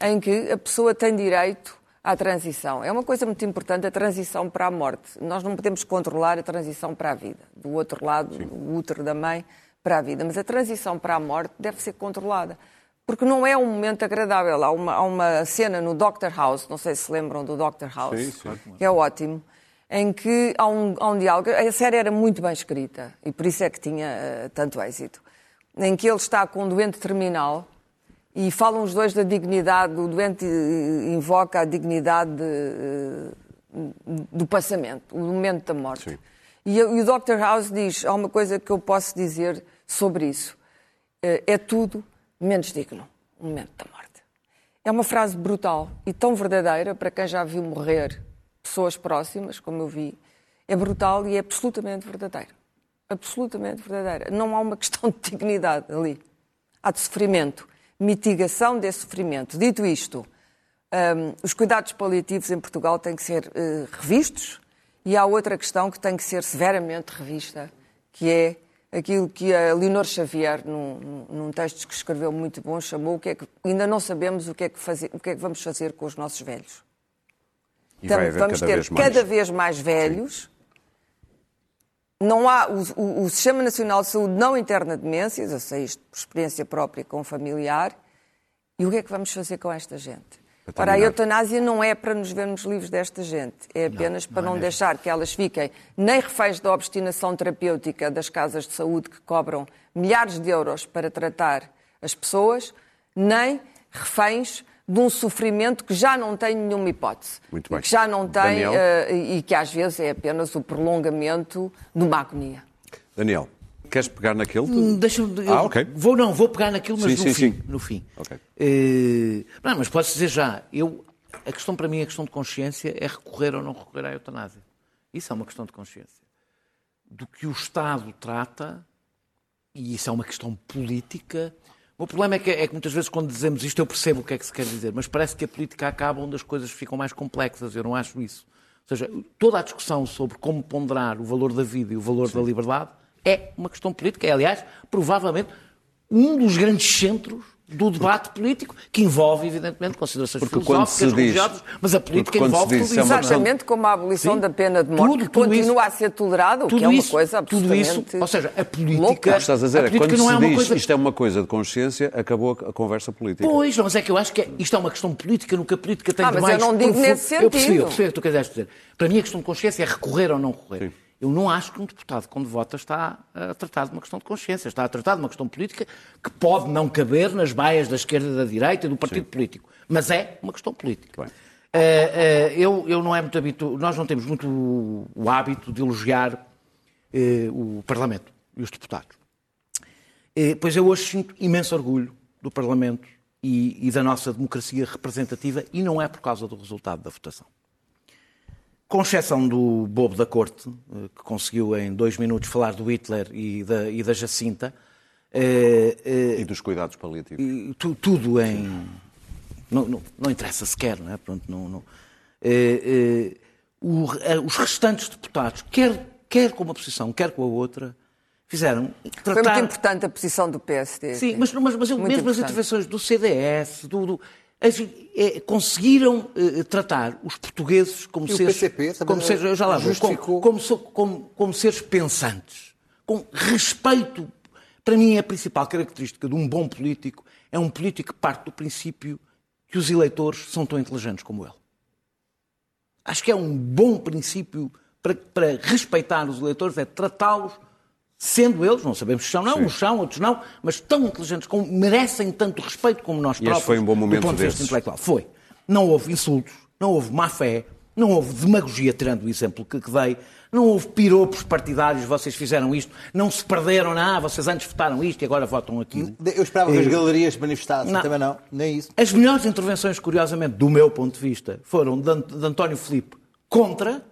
em que a pessoa tem direito à transição. É uma coisa muito importante a transição para a morte. Nós não podemos controlar a transição para a vida. Do outro lado, Sim. o útero da mãe para a vida. Mas a transição para a morte deve ser controlada porque não é um momento agradável. Há uma, há uma cena no Doctor House, não sei se lembram do Doctor House, sim, sim. que é ótimo, em que há um, há um diálogo. A série era muito bem escrita e por isso é que tinha uh, tanto êxito. Em que ele está com um doente terminal e falam os dois da dignidade, o doente invoca a dignidade de, uh, do passamento, o momento da morte. Sim. E, e o Dr. House diz: há uma coisa que eu posso dizer sobre isso. Uh, é tudo menos digno, o momento da morte. É uma frase brutal e tão verdadeira para quem já viu morrer pessoas próximas, como eu vi. É brutal e é absolutamente verdadeira. Absolutamente verdadeira. Não há uma questão de dignidade ali. Há de sofrimento, mitigação desse sofrimento. Dito isto, um, os cuidados paliativos em Portugal têm que ser uh, revistos e há outra questão que tem que ser severamente revista, que é aquilo que a Leonor Xavier, num, num, texto que escreveu muito bom, chamou o que é que ainda não sabemos o que é que, fazer, o que, é que vamos fazer com os nossos velhos. E então, vamos cada ter vez cada vez mais velhos. Sim. Não há, o, o, o, Sistema Nacional de Saúde não interna demências, eu sei isto por experiência própria com um familiar. E o que é que vamos fazer com esta gente? Ora, a eutanásia não é para nos vermos livres desta gente, é apenas não, para não, não é deixar que elas fiquem nem reféns da obstinação terapêutica das casas de saúde que cobram milhares de euros para tratar as pessoas, nem reféns de um sofrimento que já não tem nenhuma hipótese. Muito bem. Que já não tem, uh, e que às vezes é apenas o prolongamento de uma agonia. Daniel. Queres pegar naquele? Hum, deixa-me. Ah, ok. Vou, não, vou pegar naquilo, mas sim, no, sim, fim, sim. no fim. Ok. Uh, não, mas posso dizer já, eu, a questão para mim, a questão de consciência é recorrer ou não recorrer à eutanásia. Isso é uma questão de consciência. Do que o Estado trata, e isso é uma questão política. O problema é que, é que muitas vezes quando dizemos isto eu percebo o que é que se quer dizer, mas parece que a política acaba onde as coisas ficam mais complexas. Eu não acho isso. Ou seja, toda a discussão sobre como ponderar o valor da vida e o valor Sim. da liberdade é uma questão política. É, aliás, provavelmente um dos grandes centros do debate político, que envolve, evidentemente, considerações porque filosóficas, religiosas, mas a política envolve tudo isso. Exatamente como a abolição Sim, da pena de morte, tudo, que tudo continua isso, a ser tolerado, o que é uma coisa absolutamente tudo isso, Ou seja, a política... O que estás a dizer a é quando não se é diz coisa... isto é uma coisa de consciência, acabou a conversa política. Pois, mas é que eu acho que é, isto é uma questão política, que a política tem ah, de mais... mas eu não digo profundo. nesse sentido. Eu percebi, eu percebi o que tu queres dizer. Para mim a questão de consciência é recorrer ou não recorrer. Sim. Eu não acho que um deputado, quando vota, está a tratar de uma questão de consciência, está a tratar de uma questão política que pode não caber nas baias da esquerda e da direita e do partido Sim. político. Mas é uma questão política. Uh, uh, eu, eu não é muito habitual, nós não temos muito o, o hábito de elogiar uh, o Parlamento e os deputados. pois eu hoje sinto imenso orgulho do Parlamento e, e da nossa democracia representativa e não é por causa do resultado da votação com exceção do bobo da corte, eh, que conseguiu em dois minutos falar do Hitler e da, e da Jacinta. Eh, eh, e dos cuidados paliativos. Tu, tudo em. Não, não, não, interessa sequer, não é? Pronto, não, não. O, os restantes deputados, quer, quer com uma posição, quer com a outra, fizeram. Tratar... Foi muito importante a posição do PSD. Sim, mas, mas, mas mesmo importante. as intervenções do CDS, do, do é, conseguiram uh, tratar os portugueses como e seres, PCP, como seres, já lá vou, como, como, como, como, seres pensantes, com respeito. Para mim, a principal característica de um bom político é um político que parte do princípio que os eleitores são tão inteligentes como ele. Acho que é um bom princípio para, para respeitar os eleitores, é tratá-los sendo eles, não sabemos se são não, Sim. uns são, outros não, mas tão inteligentes, como, merecem tanto respeito como nós e próprios. foi um bom momento do ponto de vista intelectual. Foi. Não houve insultos, não houve má fé, Não houve demagogia, tirando o exemplo que, que dei. Não houve piropos partidários, vocês fizeram isto. Não se perderam, não, vocês antes votaram isto e agora votam aquilo. Eu esperava que as Eh, galerias manifestassem, não. também não, nem isso. As melhores intervenções, curiosamente, do meu ponto de vista, foram de, de António Filipe contra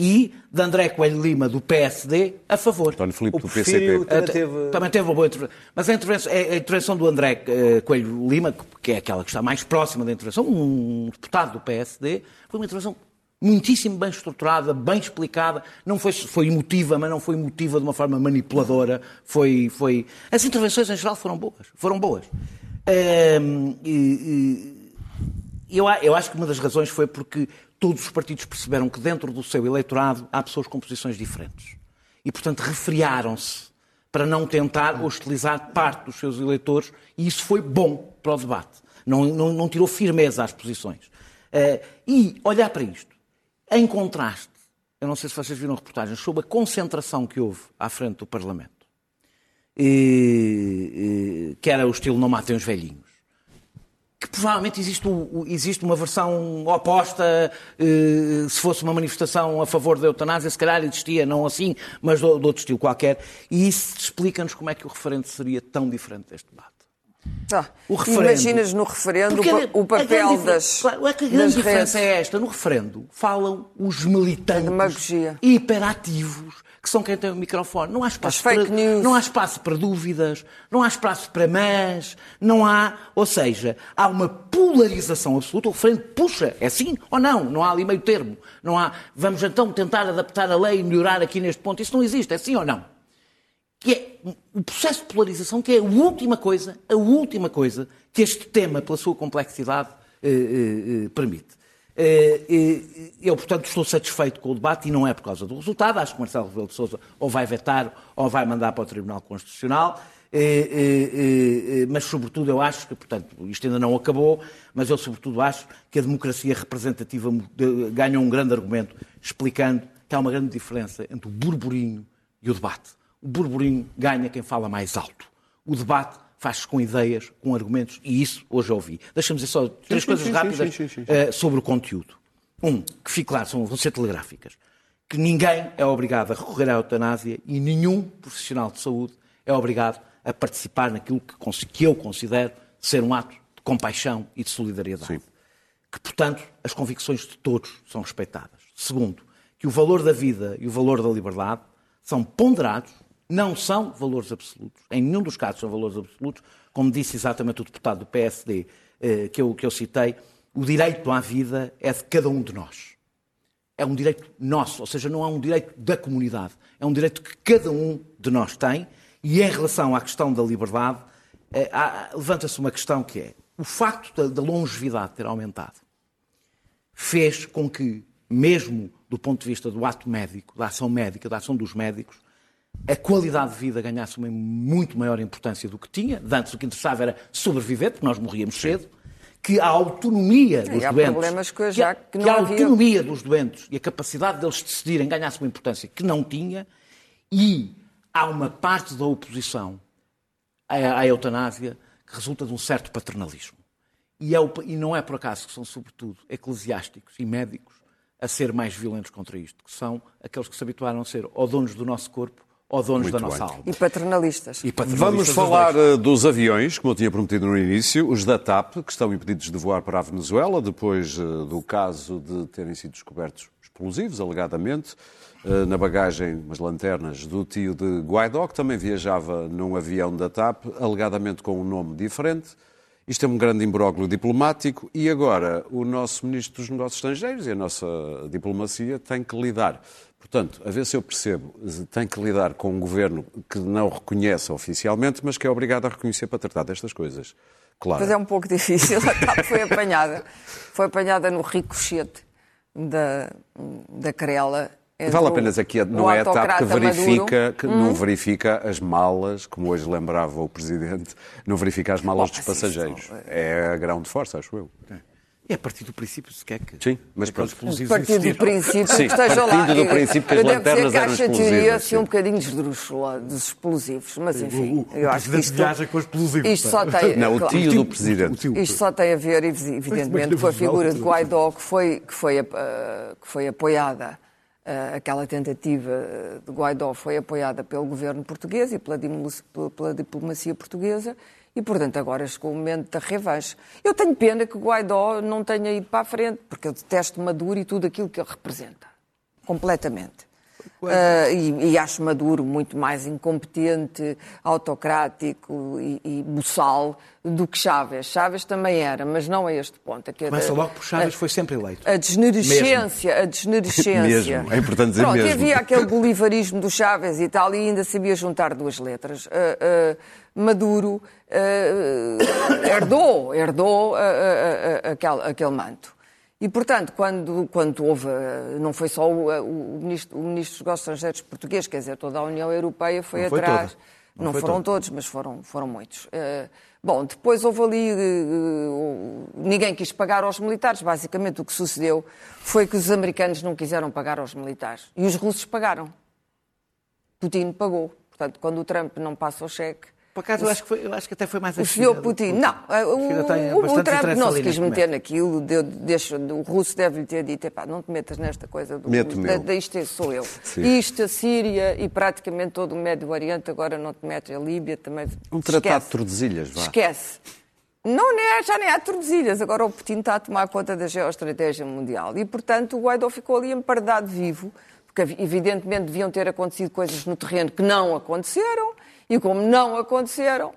e de André Coelho Lima, do PSD, a favor. António Filipe do PCP. também teve- também teve uma boa intervenção. Mas a intervenção, é a intervenção do André eh, Coelho Lima, que- é aquela que está mais próxima da intervenção, um deputado do PSD, foi uma intervenção muitíssimo bem estruturada, bem explicada. Não foi, foi emotiva, mas não foi emotiva de uma forma manipuladora. Foi, foi... As intervenções em geral foram boas. Foram boas. Ehm, e- e- eu, eu acho que uma das razões foi porque todos os partidos perceberam que dentro do seu eleitorado há pessoas com posições diferentes. E, portanto, refriaram-se para não tentar hostilizar parte dos seus eleitores, e isso foi bom para o debate. Não, não, não tirou firmeza às posições. Eh, e olhar para isto, em contraste, eu não sei se vocês viram reportagens sobre a concentração que houve à frente do Parlamento, e- e- que era o estilo não matem os velhinhos que provavelmente existe, o- existe uma versão oposta, eh, se fosse uma manifestação a favor da eutanásia, se calhar existia, não assim, mas de, de outro estilo qualquer, e isso explica-nos como é que o referendo seria tão diferente deste debate. Ah. Imaginas no referendo Porque o, papel difer- das. Claro, é que a grande diferença redes. é esta. No referendo falam os militantes hiperativos, que são quem tem o microfone. Não há espaço, para, news. não há espaço para dúvidas, não há espaço para mas, não há. Ou seja, há uma polarização absoluta. O referendo puxa, é sim ou não? Não há ali meio termo. Não há. Vamos então tentar adaptar a lei e melhorar aqui neste ponto. Isso não existe, é sim ou não? que é o processo de polarização, que é a última coisa, a última coisa que este tema, pela sua complexidade, eh, eh, eh, permite. Eh, eu, portanto, estou satisfeito com o debate e não é por causa do resultado. Acho que Marcelo Rebelo de Sousa ou vai vetar ou vai mandar para o Tribunal Constitucional. Eh, eh, mas, sobretudo, eu acho que, portanto, isto ainda não acabou, mas eu, sobretudo, acho que a democracia representativa ganha um grande argumento explicando que há uma grande diferença entre o burburinho e o debate. O burburinho ganha quem fala mais alto. O debate faz-se com ideias, com argumentos, e isso hoje ouvi. Deixa-me dizer só três sim, coisas sim, rápidas sim, sim, sim, sim. eh, sobre o conteúdo. Um, que fique claro, são, vão ser telegráficas, que ninguém é obrigado a recorrer à eutanásia e nenhum profissional de saúde é obrigado a participar naquilo que, que eu considero ser um ato de compaixão e de solidariedade. Sim. Que, portanto, as convicções de todos são respeitadas. Segundo, que o valor da vida e o valor da liberdade são ponderados, não são valores absolutos. Em nenhum dos casos são valores absolutos. Como disse exatamente o deputado do PSD eh, que, eu, que eu citei, o direito à vida é de cada um de nós. É um direito nosso, ou seja, não é um direito da comunidade. É um direito que cada um de nós tem. E em relação à questão da liberdade, eh, levanta-se uma questão que é o facto da, da longevidade ter aumentado fez com que, mesmo do ponto de vista do ato médico, da ação médica, da ação dos médicos, a qualidade de vida ganhasse uma muito maior importância do que tinha. De Antes o que interessava era sobreviver, porque nós morríamos cedo. Que a autonomia dos E há doentes. problemas que a- já que não que a havia. autonomia dos doentes e a capacidade deles decidirem ganhasse uma importância que não tinha. E há uma parte da oposição à, à eutanásia que resulta de um certo paternalismo. E, é o- e não é por acaso que são, sobretudo, eclesiásticos e médicos a ser mais violentos contra isto, que são aqueles que se habituaram a ser ou donos do nosso corpo ou donos Muito da nossa bem. alma. E paternalistas. E paternalistas Vamos falar eh, dos aviões, como eu tinha prometido no início, os da TAP, que estão impedidos de voar para a Venezuela, depois eh, do caso de terem sido descobertos explosivos, alegadamente, eh, na bagagem, umas lanternas do tio de Guaidó, que também viajava num avião da TAP, alegadamente com um nome diferente. Isto é um grande imbróglio diplomático e agora o nosso Ministro dos Negócios Estrangeiros e a nossa diplomacia têm que lidar. Portanto, a ver se eu percebo, tem que lidar com um governo que não reconhece oficialmente, mas que é obrigado a reconhecer para tratar destas coisas. Claro. Mas é um pouco difícil. A TAP foi apanhada. Foi apanhada no ricochete da, da querela. entre Vale a o- pena dizer que o não é a TAP que. Hum. verifica, que não verifica as malas, como hoje lembrava o Presidente, não verifica as malas Bom, dos passageiros. É a grão de força, acho eu. É a partir do princípio, se quer que. Sim, mas aqueles pronto. explosivos Partindo do existiram. princípio Sim, que esteja lá. partindo do princípio que as eu devo lanternas dizer que eram a teoria explosivas, assim, um bocadinho esdrúxula dos explosivos, mas enfim, O- o eu acho que isto, viaja com explosivos, isto só tem, Não, o tio do presidente. O tio. isto só tem a ver, evi- evidentemente, com a figura de Guaidó, que foi, que foi, ah, que foi apoiada, ah, aquela tentativa ah, de Guaidó foi apoiada pelo governo português e pela, pela diplomacia portuguesa, e, portanto, agora chegou o momento da revanche. Eu tenho pena que Guaidó não tenha ido para a frente, porque eu detesto Maduro e tudo aquilo que ele representa. Completamente. Ah, e, e acho Maduro muito mais incompetente, autocrático e, e buçal do que Chávez. Chávez também era, mas não a este ponto. É que Começa a- logo por Chaves, foi sempre eleito. a desnerescência, a desnerescência. *laughs* Mesmo, é importante dizer Pronto, mesmo. havia aquele bolivarismo do Chávez e tal, e ainda sabia juntar duas letras. Ah, ah, Maduro ah, herdou, herdou ah, ah, ah, aquele, aquele manto. E, portanto, quando, quando houve, não foi só o, o, ministro, o ministro dos Negócios Estrangeiros português, quer dizer, toda a União Europeia foi Não atrás. Não, Não foram todos, mas foram, foram muitos. Eh, bom, depois houve ali. eh, eh, ninguém quis pagar aos militares. Basicamente, o que sucedeu foi que os americanos não quiseram pagar aos militares. E os russos pagaram. Putin pagou. Portanto, quando o Trump não passa o cheque. Por acaso, eu acho, que foi- eu acho que até foi mais a O China senhor Putin. Não, eh, o, o- Trump não se quis meter naquilo. Deu, deixa, o russo deve-lhe ter dito: epá, não te metas nesta coisa do. Mete-me da, eu." da isto sou eu. Sim. Isto, a Síria e praticamente todo o Médio Oriente, agora não te metes. A Líbia também. Um tratado Esquece. de Tordesilhas, vá. Esquece. Não, nem é- já nem há Tordesilhas. Agora o Putin está a tomar conta da geoestratégia mundial. E, portanto, o Guaidó ficou ali emparedado vivo, porque evidentemente deviam ter acontecido coisas no terreno que não aconteceram, e como não aconteceram,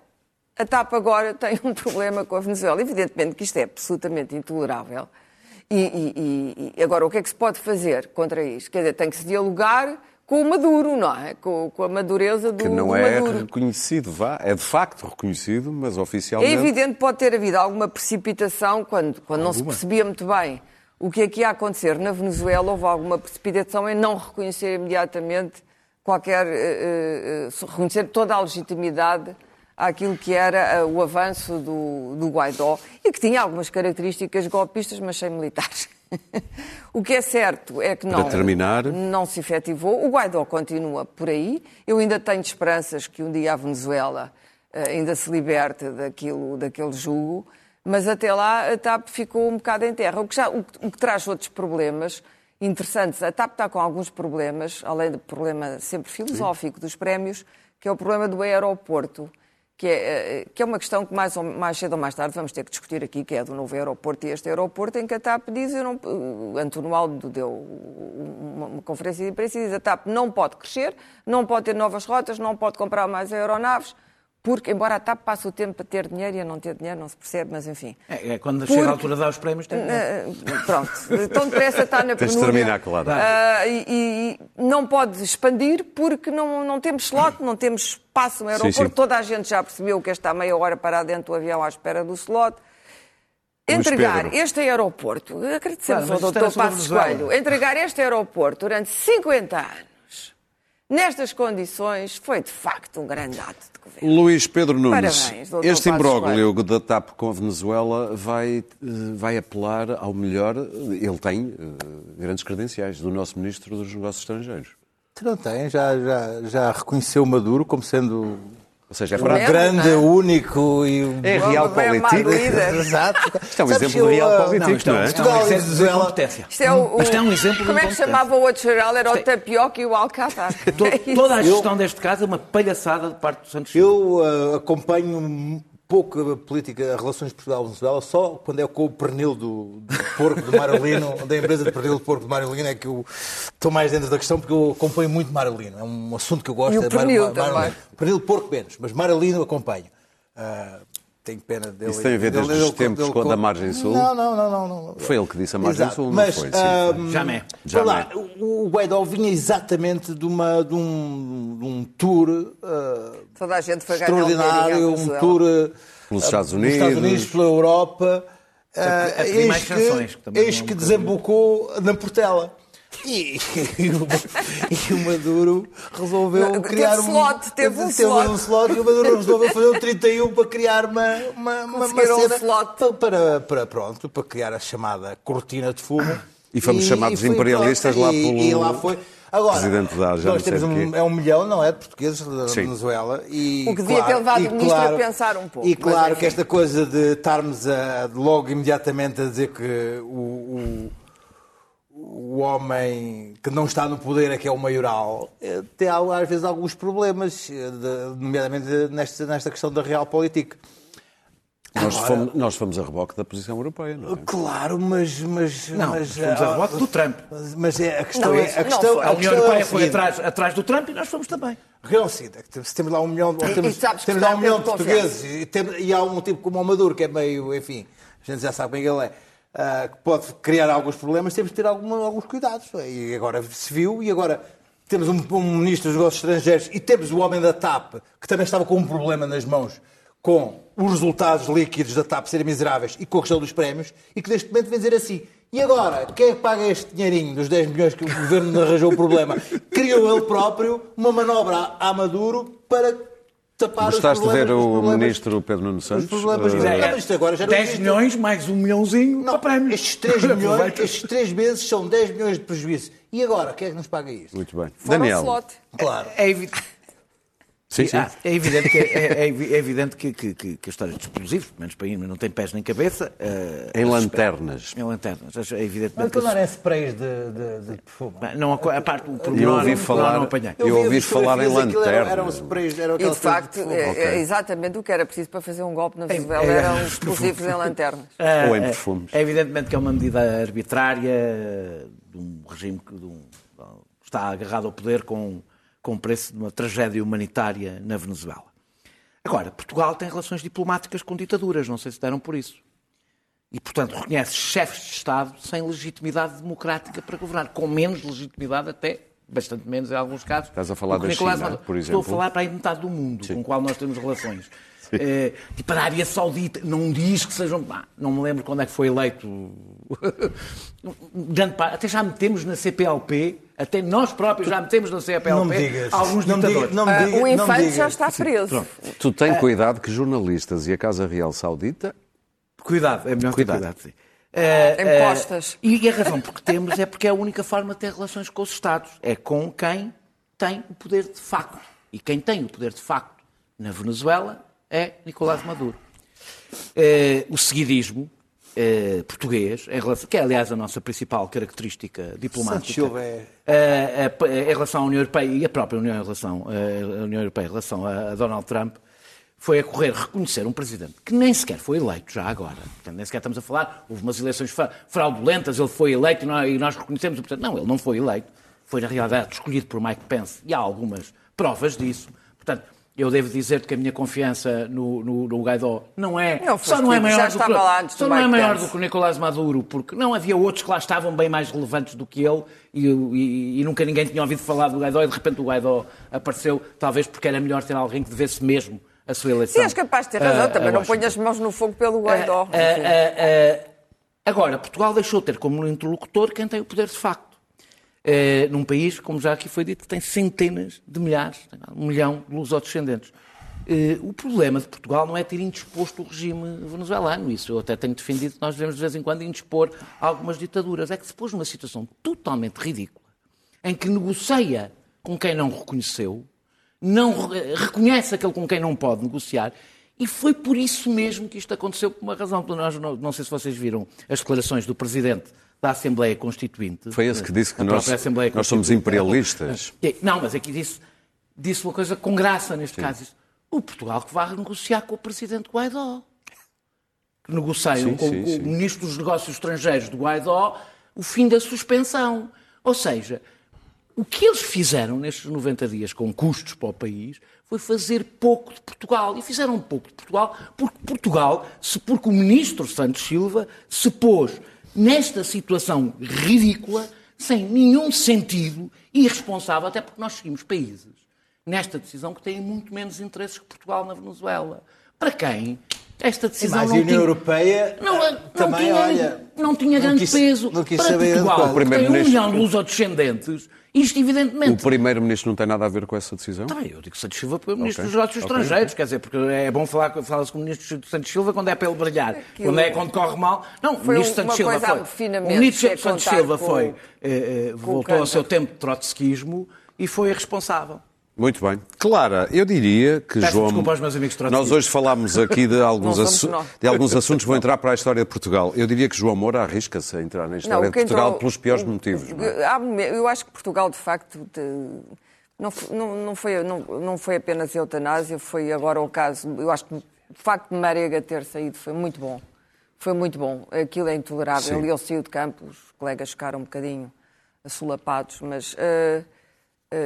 a TAP agora tem um problema com a Venezuela. Evidentemente que isto é absolutamente intolerável. E, e- e- agora, o que é que se pode fazer contra isto? Quer dizer, tem que se dialogar com o Maduro, não é? Com, com a madureza do, Que não do é Maduro. reconhecido, vá. É de facto reconhecido, mas É oficialmente. evidente que pode ter havido alguma precipitação quando, quando não se percebia muito bem o que é que ia acontecer na Venezuela. Houve alguma precipitação em não reconhecer imediatamente qualquer. eh, eh, reconhecer toda a legitimidade àquilo que era eh, o avanço do, do Guaidó e que tinha algumas características golpistas, mas sem militares. *laughs* o que é certo é que não, terminar. não se efetivou. O Guaidó continua por aí. Eu ainda tenho esperanças que um dia a Venezuela eh, ainda se liberte daquilo, daquele jugo, mas até lá a TAP ficou um bocado em terra. O que, já, o o que traz outros problemas interessantes. A TAP está com alguns problemas, além do problema sempre filosófico dos prémios, que é o problema do aeroporto. Que é, eh, que é uma questão que mais, ou- mais cedo ou mais tarde vamos ter que discutir aqui, que é do novo aeroporto e este aeroporto, em que a TAP diz, eu não, o António Aldo deu uma, uma conferência de imprensa e diz a TAP não pode crescer, não pode ter novas rotas, não pode comprar mais aeronaves, porque, embora a TAP passe o tempo a ter dinheiro e a não ter dinheiro, não se percebe, mas enfim. É, é quando Porque- chega a altura de dar os prémios, tem Eh, Pronto, tão depressa está na Tens de penúria. terminar, claro. Ah, e, e não pode expandir porque não, não temos slot, não temos espaço no aeroporto. sim. Toda a gente já percebeu que está meia hora parado dentro do avião à espera do slot. Entregar este aeroporto, agradecemos Claro, ao sobre Passos. Coelho, entregar este aeroporto durante 50 anos, nestas condições, foi de facto um grande ato de governo. Luís Pedro Nunes, Parabéns, este imbróglio da TAP com a Venezuela vai, eh, vai apelar ao melhor. Ele tem eh, grandes credenciais do nosso Ministro dos Negócios Estrangeiros. Não tem, já, já, já reconheceu Maduro como sendo Ou seja, é um prático. Lembra, grande, não é? único e um... É realpolitik. mais líder. *laughs* Exato. Isto é um Sabes exemplo de que eu, ah, realpolitik, Não, isto é, não é? um- isto é Portugal um exemplo de Venezuela- incompetência. Isto é o, Mas isto é um exemplo Como é que chamava o outro geral? Era o é- Tapioca e o Alcázar. To- É. Toda a gestão deste caso é uma palhaçada de parte do Santos. Eu ah, acompanho um pouco a política, as relações Portugal-Venezuela, só quando é com o pernil do, do porco do Marolino, *laughs* da empresa de pernil do porco do Marolino, é que eu estou mais dentro da questão, porque eu acompanho muito Marolino. É um assunto que eu gosto. E o é Mar- pernil Mar- também. Marolino. Pernil de porco menos, mas Marolino acompanho. Ah, tenho pena dele. Isso tem a ver desde os tempos dele- quando a Margem Sul- Não, não, não. não, não. Foi ele que disse a margem Exato. sul, não Mas, foi? Jamais. Jamais. o Guaidó vinha exatamente de, uma, de, um, de um tour ah, Toda a gente foi extraordinário, um tour ah, Pelos Estados nos Estados Unidos. Unidos, pela Europa. a pedir mais eis que eis é um que bocadinho. desembocou na Portela. E, e, o, e o Maduro resolveu Não, criar teve um. slot, teve um slot. um slot e o Maduro resolveu fazer um 31 para criar uma, uma, uma, uma Conseguiram um cena slot. para, para, para, pronto, para criar a chamada cortina de fumo. E fomos chamados foi imperialistas pronto. lá e, pelo e lá foi. Agora, presidente da nós temos um, é um milhão, não é, de portugueses da Sim. Venezuela. E, O que devia ter levado e o ministro a pensar um pouco, E claro que esta coisa de estarmos a, logo imediatamente a dizer que o, o, o homem que não está no poder é que é o maioral, eh, tem às vezes alguns problemas, eh, nomeadamente nesta, nesta questão da realpolitik. Nós Agora- fomos, nós fomos a reboque da posição europeia, não é? Claro, mas. mas Não, mas, fomos a ah, reboque do Trump. Mas, mas é, a questão Não, é. A questão, a A União questão é Europeia o foi atrás, atrás do Trump e nós fomos também. É se temos lá um milhão, ou temos, e temos lá um milhão é de de portugueses e, tem- e há um tipo como o Maduro, que é meio, enfim, a gente já sabe quem ele é, ah, que pode criar alguns problemas, temos de ter alguma- alguns cuidados. E agora se viu, e agora temos um, um ministro dos negócios estrangeiros e temos o homem da TAP, que também estava com um problema nas mãos, com os resultados líquidos da TAP serem miseráveis e com a questão dos prémios, e que neste momento vem dizer assim. E agora, quem é que paga este dinheirinho dos 10 milhões que o governo arranjou o problema? *laughs* Criou ele próprio uma manobra à Maduro para tapar Gostaste os de ver os o ministro Pedro Nuno Os Santos? problemas. Eh, Não, mas isto agora já não 10 existe. milhões mais um milhãozinho Não, para prémios. estes 3 *laughs* milhões, estes 3 meses são 10 milhões de prejuízo. E agora, quem é que nos paga isso? Muito bem. Fora Daniel. o slot. Claro. É evidente. Sim, sim. Ah, é evidente, que, é, é evi- é evidente que, que, que, que a história dos explosivos, pelo menos para mim, não tem pés nem cabeça. eh, Em lanternas. Em lanternas. É evidentemente Mas que quando era sprays de, de, de perfume. Não, a, a parte do E eu pormenor ouvi não- falar, não apanhei. eu vi ouvi falar em aquilo era- lanternas. Eram sprays, eram E de facto, de é, é exatamente o que era preciso para fazer um golpe na Venezuela. é, Eram é, explosivos em lanternas. Ah, Ou em é- perfumes. É evidentemente que é uma medida arbitrária de um regime que de um- está agarrado ao poder com, com o preço de uma tragédia humanitária na Venezuela. Agora, Portugal tem relações diplomáticas com ditaduras, não sei se deram por isso. E, portanto, reconhece chefes de Estado sem legitimidade democrática para governar, com menos legitimidade até, bastante menos em alguns casos. Estás a falar da Nicolás China, Maduro. por Estou exemplo? a falar para aí metade do mundo com o qual nós temos relações. *laughs* Eh, tipo, a Arábia Saudita não diz que sejam. Ah, não me lembro quando é que foi eleito. *laughs* Grande parte- até já metemos na CPLP, até nós próprios já metemos na CPLP Não me digas. alguns não me ditadores. diga, não me Ah, diga, o não me infante digas. já está preso. Tu tens cuidado que jornalistas e a Casa Real Saudita Cuidado, é melhor Cuidado. cuidado. Sim. Eh, costas. E a razão porque temos é porque é a única forma de ter relações com os Estados. É com quem tem o poder de facto. E quem tem o poder de facto na Venezuela é Nicolás Maduro. Eh, o seguidismo eh, português, em relação, que é aliás a nossa principal característica diplomática, é- eh, eh, em relação à União Europeia e a própria União, em relação, eh, a União Europeia em relação a, a Donald Trump, foi a correr reconhecer um presidente que nem sequer foi eleito já agora. Portanto, nem sequer estamos a falar, houve umas eleições fra- fraudulentas, ele foi eleito e nós, e nós reconhecemos o presidente. Não, ele não foi eleito. Foi, na realidade, escolhido por Mike Pence e há algumas provas disso. Portanto, eu devo dizer que a minha confiança no, no, no Guaidó não é. Não só não é maior do que, só não é maior do que o Nicolás Maduro, porque não havia outros que lá estavam bem mais relevantes do que ele e, e- e nunca ninguém tinha ouvido falar do Guaidó e de repente o Guaidó apareceu, talvez porque era melhor ter alguém que devesse mesmo a sua eleição. Sim, és capaz de ter razão. a Também não ponho as mãos no fogo pelo Guaidó. Ah, ah, agora, Portugal deixou de ter como interlocutor quem tem o poder de facto. Eh, num país, como já aqui foi dito, que tem centenas de milhares, um milhão de lusodescendentes. Eh, o problema de Portugal não é ter indisposto o regime venezuelano, isso eu até tenho defendido nós devemos de vez em quando indispor algumas ditaduras. É que se pôs numa situação totalmente ridícula, em que negocia com quem não reconheceu, não re- reconhece aquele com quem não pode negociar, e foi por isso mesmo que isto aconteceu, por uma razão. Nós, não, não sei se vocês viram as declarações do Presidente da Assembleia Constituinte. foi esse que disse que nós, nós somos imperialistas. É, Não, mas aqui disse, disse uma coisa com graça neste caso. Disse, o Portugal que vai negociar com o Presidente Guaidó. Que negociam Sim, com, sim, com sim. o Ministro dos Negócios Estrangeiros do Guaidó o fim da suspensão. Ou seja, o que eles fizeram nestes 90 dias com custos para o país foi fazer pouco de Portugal. E fizeram pouco de Portugal porque Portugal, se, porque o ministro Santos Silva se pôs nesta situação ridícula, sem nenhum sentido, irresponsável, até porque nós seguimos países nesta decisão que têm muito menos interesses que Portugal na Venezuela. Para quem Esta decisão Mas não a União tinha... Europeia Não, não, também, tinha, olha, não tinha não grande quis- peso. não quis Para saber Portugal, que tem um Primeiro-Ministro- milhão de lusodescendentes, isto evidentemente... O primeiro-ministro não tem nada a ver com essa decisão? Tá eu digo Santos Silva para o Ministro Ok, dos Negócios ok, Estrangeiros, quer dizer, porque é bom falar fala-se com o Ministro Santos Silva quando é para ele brilhar. Quando é quando corre mal. Não, o Foi Ministro Santos Silva foi. O Ministro Santos Silva com- foi, eh, eh, o voltou ao seu tempo de trotskismo e foi responsável. Muito bem. Clara, eu diria que Peço João. desculpa aos meus amigos trotskistas. Nós hoje falámos aqui de *laughs* alguns, Não assu- de alguns assuntos que vão entrar para a história de Portugal. Eu diria que João Moura arrisca-se a entrar na história de que Portugal entrou- pelos piores motivos. não é? Eu acho que Portugal, de facto, te- não, não, não, foi, não, não foi apenas eutanásia, foi agora o caso. Eu acho que o facto de Marega ter saído foi muito bom. Foi muito bom. Aquilo é intolerável. Sim. Ali ele saiu de campo, os colegas ficaram um bocadinho assolapados, mas. eh,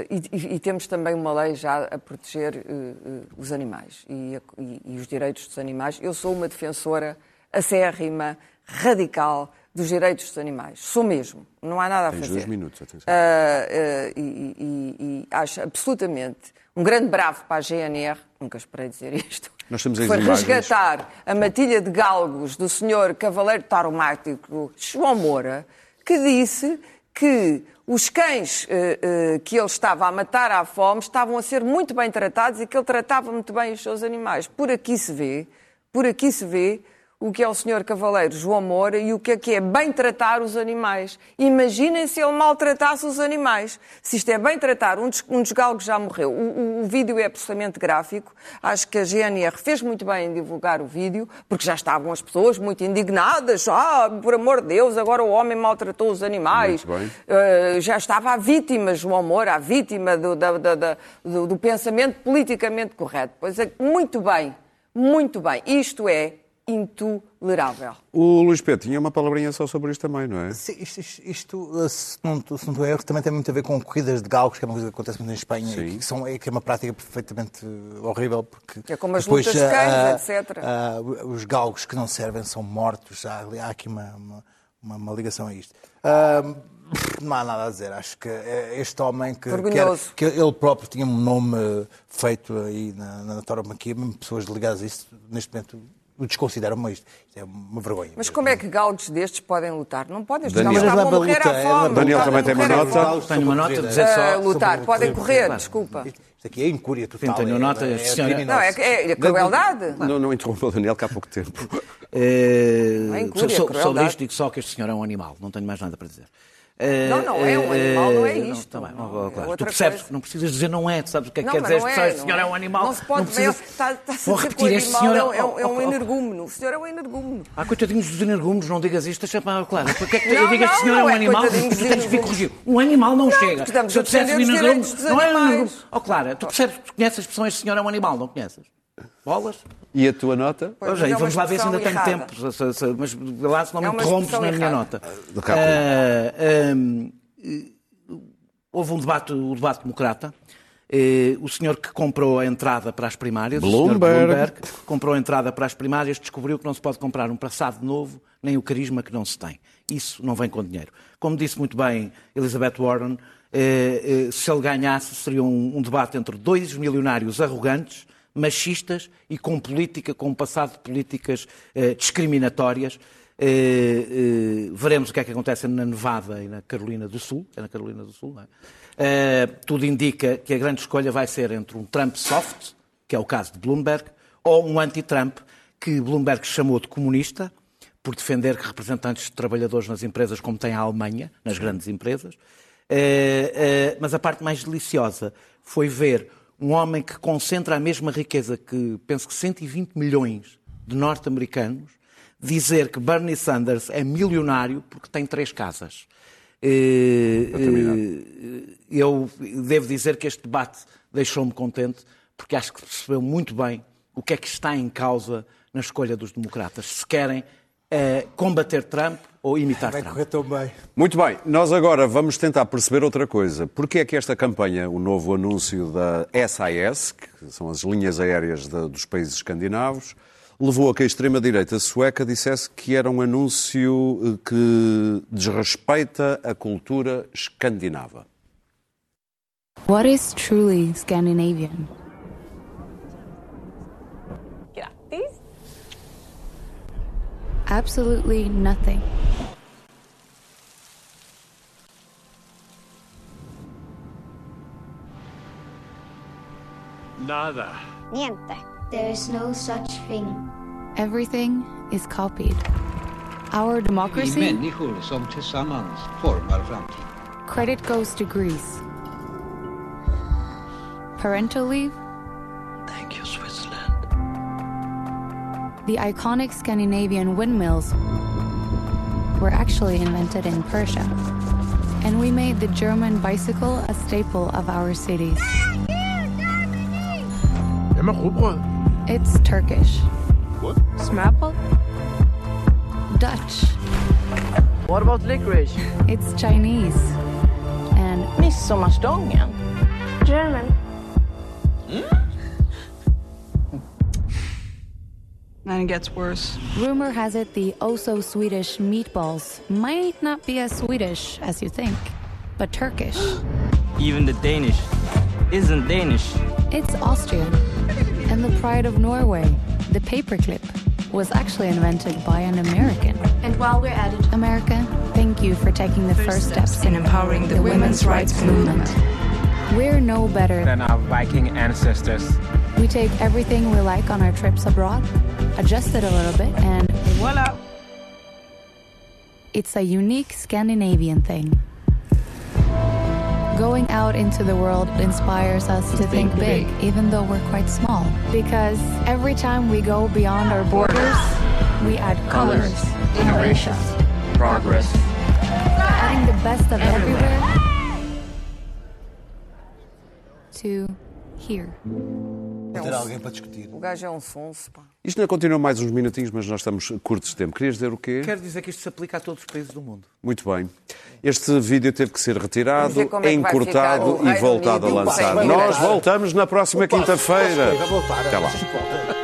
e, e- e temos também uma lei já a proteger eh, eh, os animais e, a- e- os direitos dos animais. Eu sou uma defensora acérrima, radical dos direitos dos animais. Sou mesmo. Não há nada a Tens fazer. dois minutos, atenção. Ah, ah, e, e- e acho absolutamente um grande bravo para a GNR, nunca esperei dizer isto, Nós temos as foi imagens. resgatar a matilha de galgos do senhor cavaleiro taromático João Moura, que disse que os cães eh, eh, que ele estava a matar à fome estavam a ser muito bem tratados e que ele tratava muito bem os seus animais. Por aqui se vê, por aqui se vê o que é o senhor cavaleiro João Moura e o que é que é bem tratar os animais. Imaginem se ele maltratasse os animais. Se isto é bem tratar, um dos, um dos galgos já morreu. O, o- o vídeo é absolutamente gráfico. Acho que a GNR fez muito bem em divulgar o vídeo, porque já estavam as pessoas muito indignadas. Ah, por amor de Deus, agora o homem maltratou os animais. Uh, já estava a vítima, João Moura, a vítima do, da- da- da- do- do pensamento politicamente correto. Pois é, muito bem, muito bem. Isto é intolerável. O Luís Pedro tinha uma palavrinha só sobre isto também, não é? Sim, Isto, isto- isto, se não, se não estou a erro, também tem muito a ver com corridas de galgos, que é uma coisa que acontece muito em Espanha, Sim. e que, são, é, que é uma prática perfeitamente horrível, porque... É como as depois, lutas de cães, ah, etc. os galgos que não servem são mortos, há, há aqui uma, uma, uma- uma ligação a isto. Não há nada a dizer, acho que este homem que, que, era- que ele próprio tinha um nome eh, feito aí na, na tauromaquia, mesmo pessoas ligadas a isso, neste momento, o desconsideram isto. Isto é uma vergonha. Mas como é que galgos destes podem lutar? Não podem. Não é estavam a morrer luta, à é fome. uma- Daniel também tem uma nota. Tenho uma nota dizer Ah, só... lutar, podem correr, Claro. desculpa. Isto aqui é incúria total. tenho é- nota, é senhora-. Não, é, é, é crueldade. Não, não interrompa o Daniel, que há pouco tempo. Eh, Não é incúria, so- so- crueldade. sobre isto digo só que este senhor é um animal, não tenho mais nada para dizer. Eh, Não, não é um eh, animal, não é isto. tá Não, oh, é claro. outra tu percebes, coisa. não precisas dizer não é, tu sabes o que é que Não, quer dizer as não é, este senhor não é um animal. Não se pode ver. precisas- Está, está-se Vou a dizer repetir, que o este senhor é, é- um- é, um- é oh, oh, um oh. energúmeno. O senhor é um energúmeno. Ah, coitadinhos dos energúmenos, não digas isto, deixa para claro. Porque é que Não, eu digo este não, senhor é não um é animal, tu tens que vir corrigir. Um animal não, chega. Se eu dissesse um energúmeno, não é um energúmeno. Oh, Clara, tu percebes, tu conheces a expressão este senhor é um animal, não conheces? Bolas? E a tua nota? Pois, mas é, vamos lá ver se ainda tenho expressão tempo. se- se- se- mas lá se não me É uma interrompes na minha errada. nota. Ahm, eh, houve um debate, o debate democrata. Eh, o senhor que comprou a entrada para as primárias, o senhor Bloomberg. Bloomberg, comprou a entrada para as primárias, descobriu que não se pode comprar um passado novo, nem o carisma que não se tem. Isso não vem com dinheiro. Como disse muito bem Elizabeth Warren, eh, eh, se ele ganhasse, seria um, um debate entre dois milionários arrogantes, machistas e com política, com um passado de políticas eh, discriminatórias. Eh, eh, veremos o que é que acontece na Nevada e na Carolina do Sul. É na Carolina do Sul, é? Eh, tudo indica que a grande escolha vai ser entre um Trump soft, que é o caso de Bloomberg, ou um anti-Trump, que Bloomberg chamou de comunista, por defender que representantes de trabalhadores nas empresas, como tem a Alemanha, nas grandes empresas. Eh, eh, mas a parte mais deliciosa foi ver um homem que concentra a mesma riqueza que, penso que 120 milhões de norte-americanos, dizer que Bernie Sanders é milionário porque tem três casas. Eh, eh, eu devo dizer que este debate deixou-me contente porque acho que percebeu muito bem o que é que está em causa na escolha dos democratas. Se querem eh, combater Trump ou imitar Vai Trump. correr tão bem. Muito bem, nós agora vamos tentar perceber outra coisa. Porquê é que esta campanha, o novo anúncio da SAS, que são as linhas aéreas da- dos países escandinavos, levou a que a extrema-direita sueca dissesse que era um anúncio eh, que desrespeita a cultura escandinava? What is truly Scandinavian? Absolutely nothing. Nada. Niente. There is no such thing. Everything is copied. Our Vi democracy, människor som tillsammans formar framtiden. credit goes to Greece. Parental leave, Thank you, Switzerland. The iconic Scandinavian windmills, were actually invented in Persia. And we made the German bicycle a staple of our cities. It's Turkish. What? Smapple? Dutch. What about licorice? It's Chinese. And Midsommarstången? German. Hmm? Then it gets worse. rumor has it the oh so Swedish meatballs might not be as Swedish as you think, but Turkish. *gasps* Even the Danish isn't Danish. It's Austrian. And the pride of Norway, the paperclip, was actually invented by an American. And while we're at it, America, thank you for taking the first, steps in empowering the women's rights movement. We're no better. Than our Viking ancestors. We take everything we like on our trips abroad, adjust it a little bit, and Voila! it's a unique Scandinavian thing. Going out into the world inspires us to think big, even though we're quite small. Because every time we go beyond our borders, we add colors, innovation, Progress. adding the best of everywhere to here. Ter alguém para discutir. O gajo é um sonso, pá. Isto ainda continua mais uns minutinhos, mas nós estamos curtos de tempo. Querias dizer o quê? Quero dizer que isto se aplica a todos os países do mundo. Muito bem. Este vídeo teve que ser retirado, é encurtado e voltado a lançar. Nós voltamos na próxima quinta-feira. Até lá.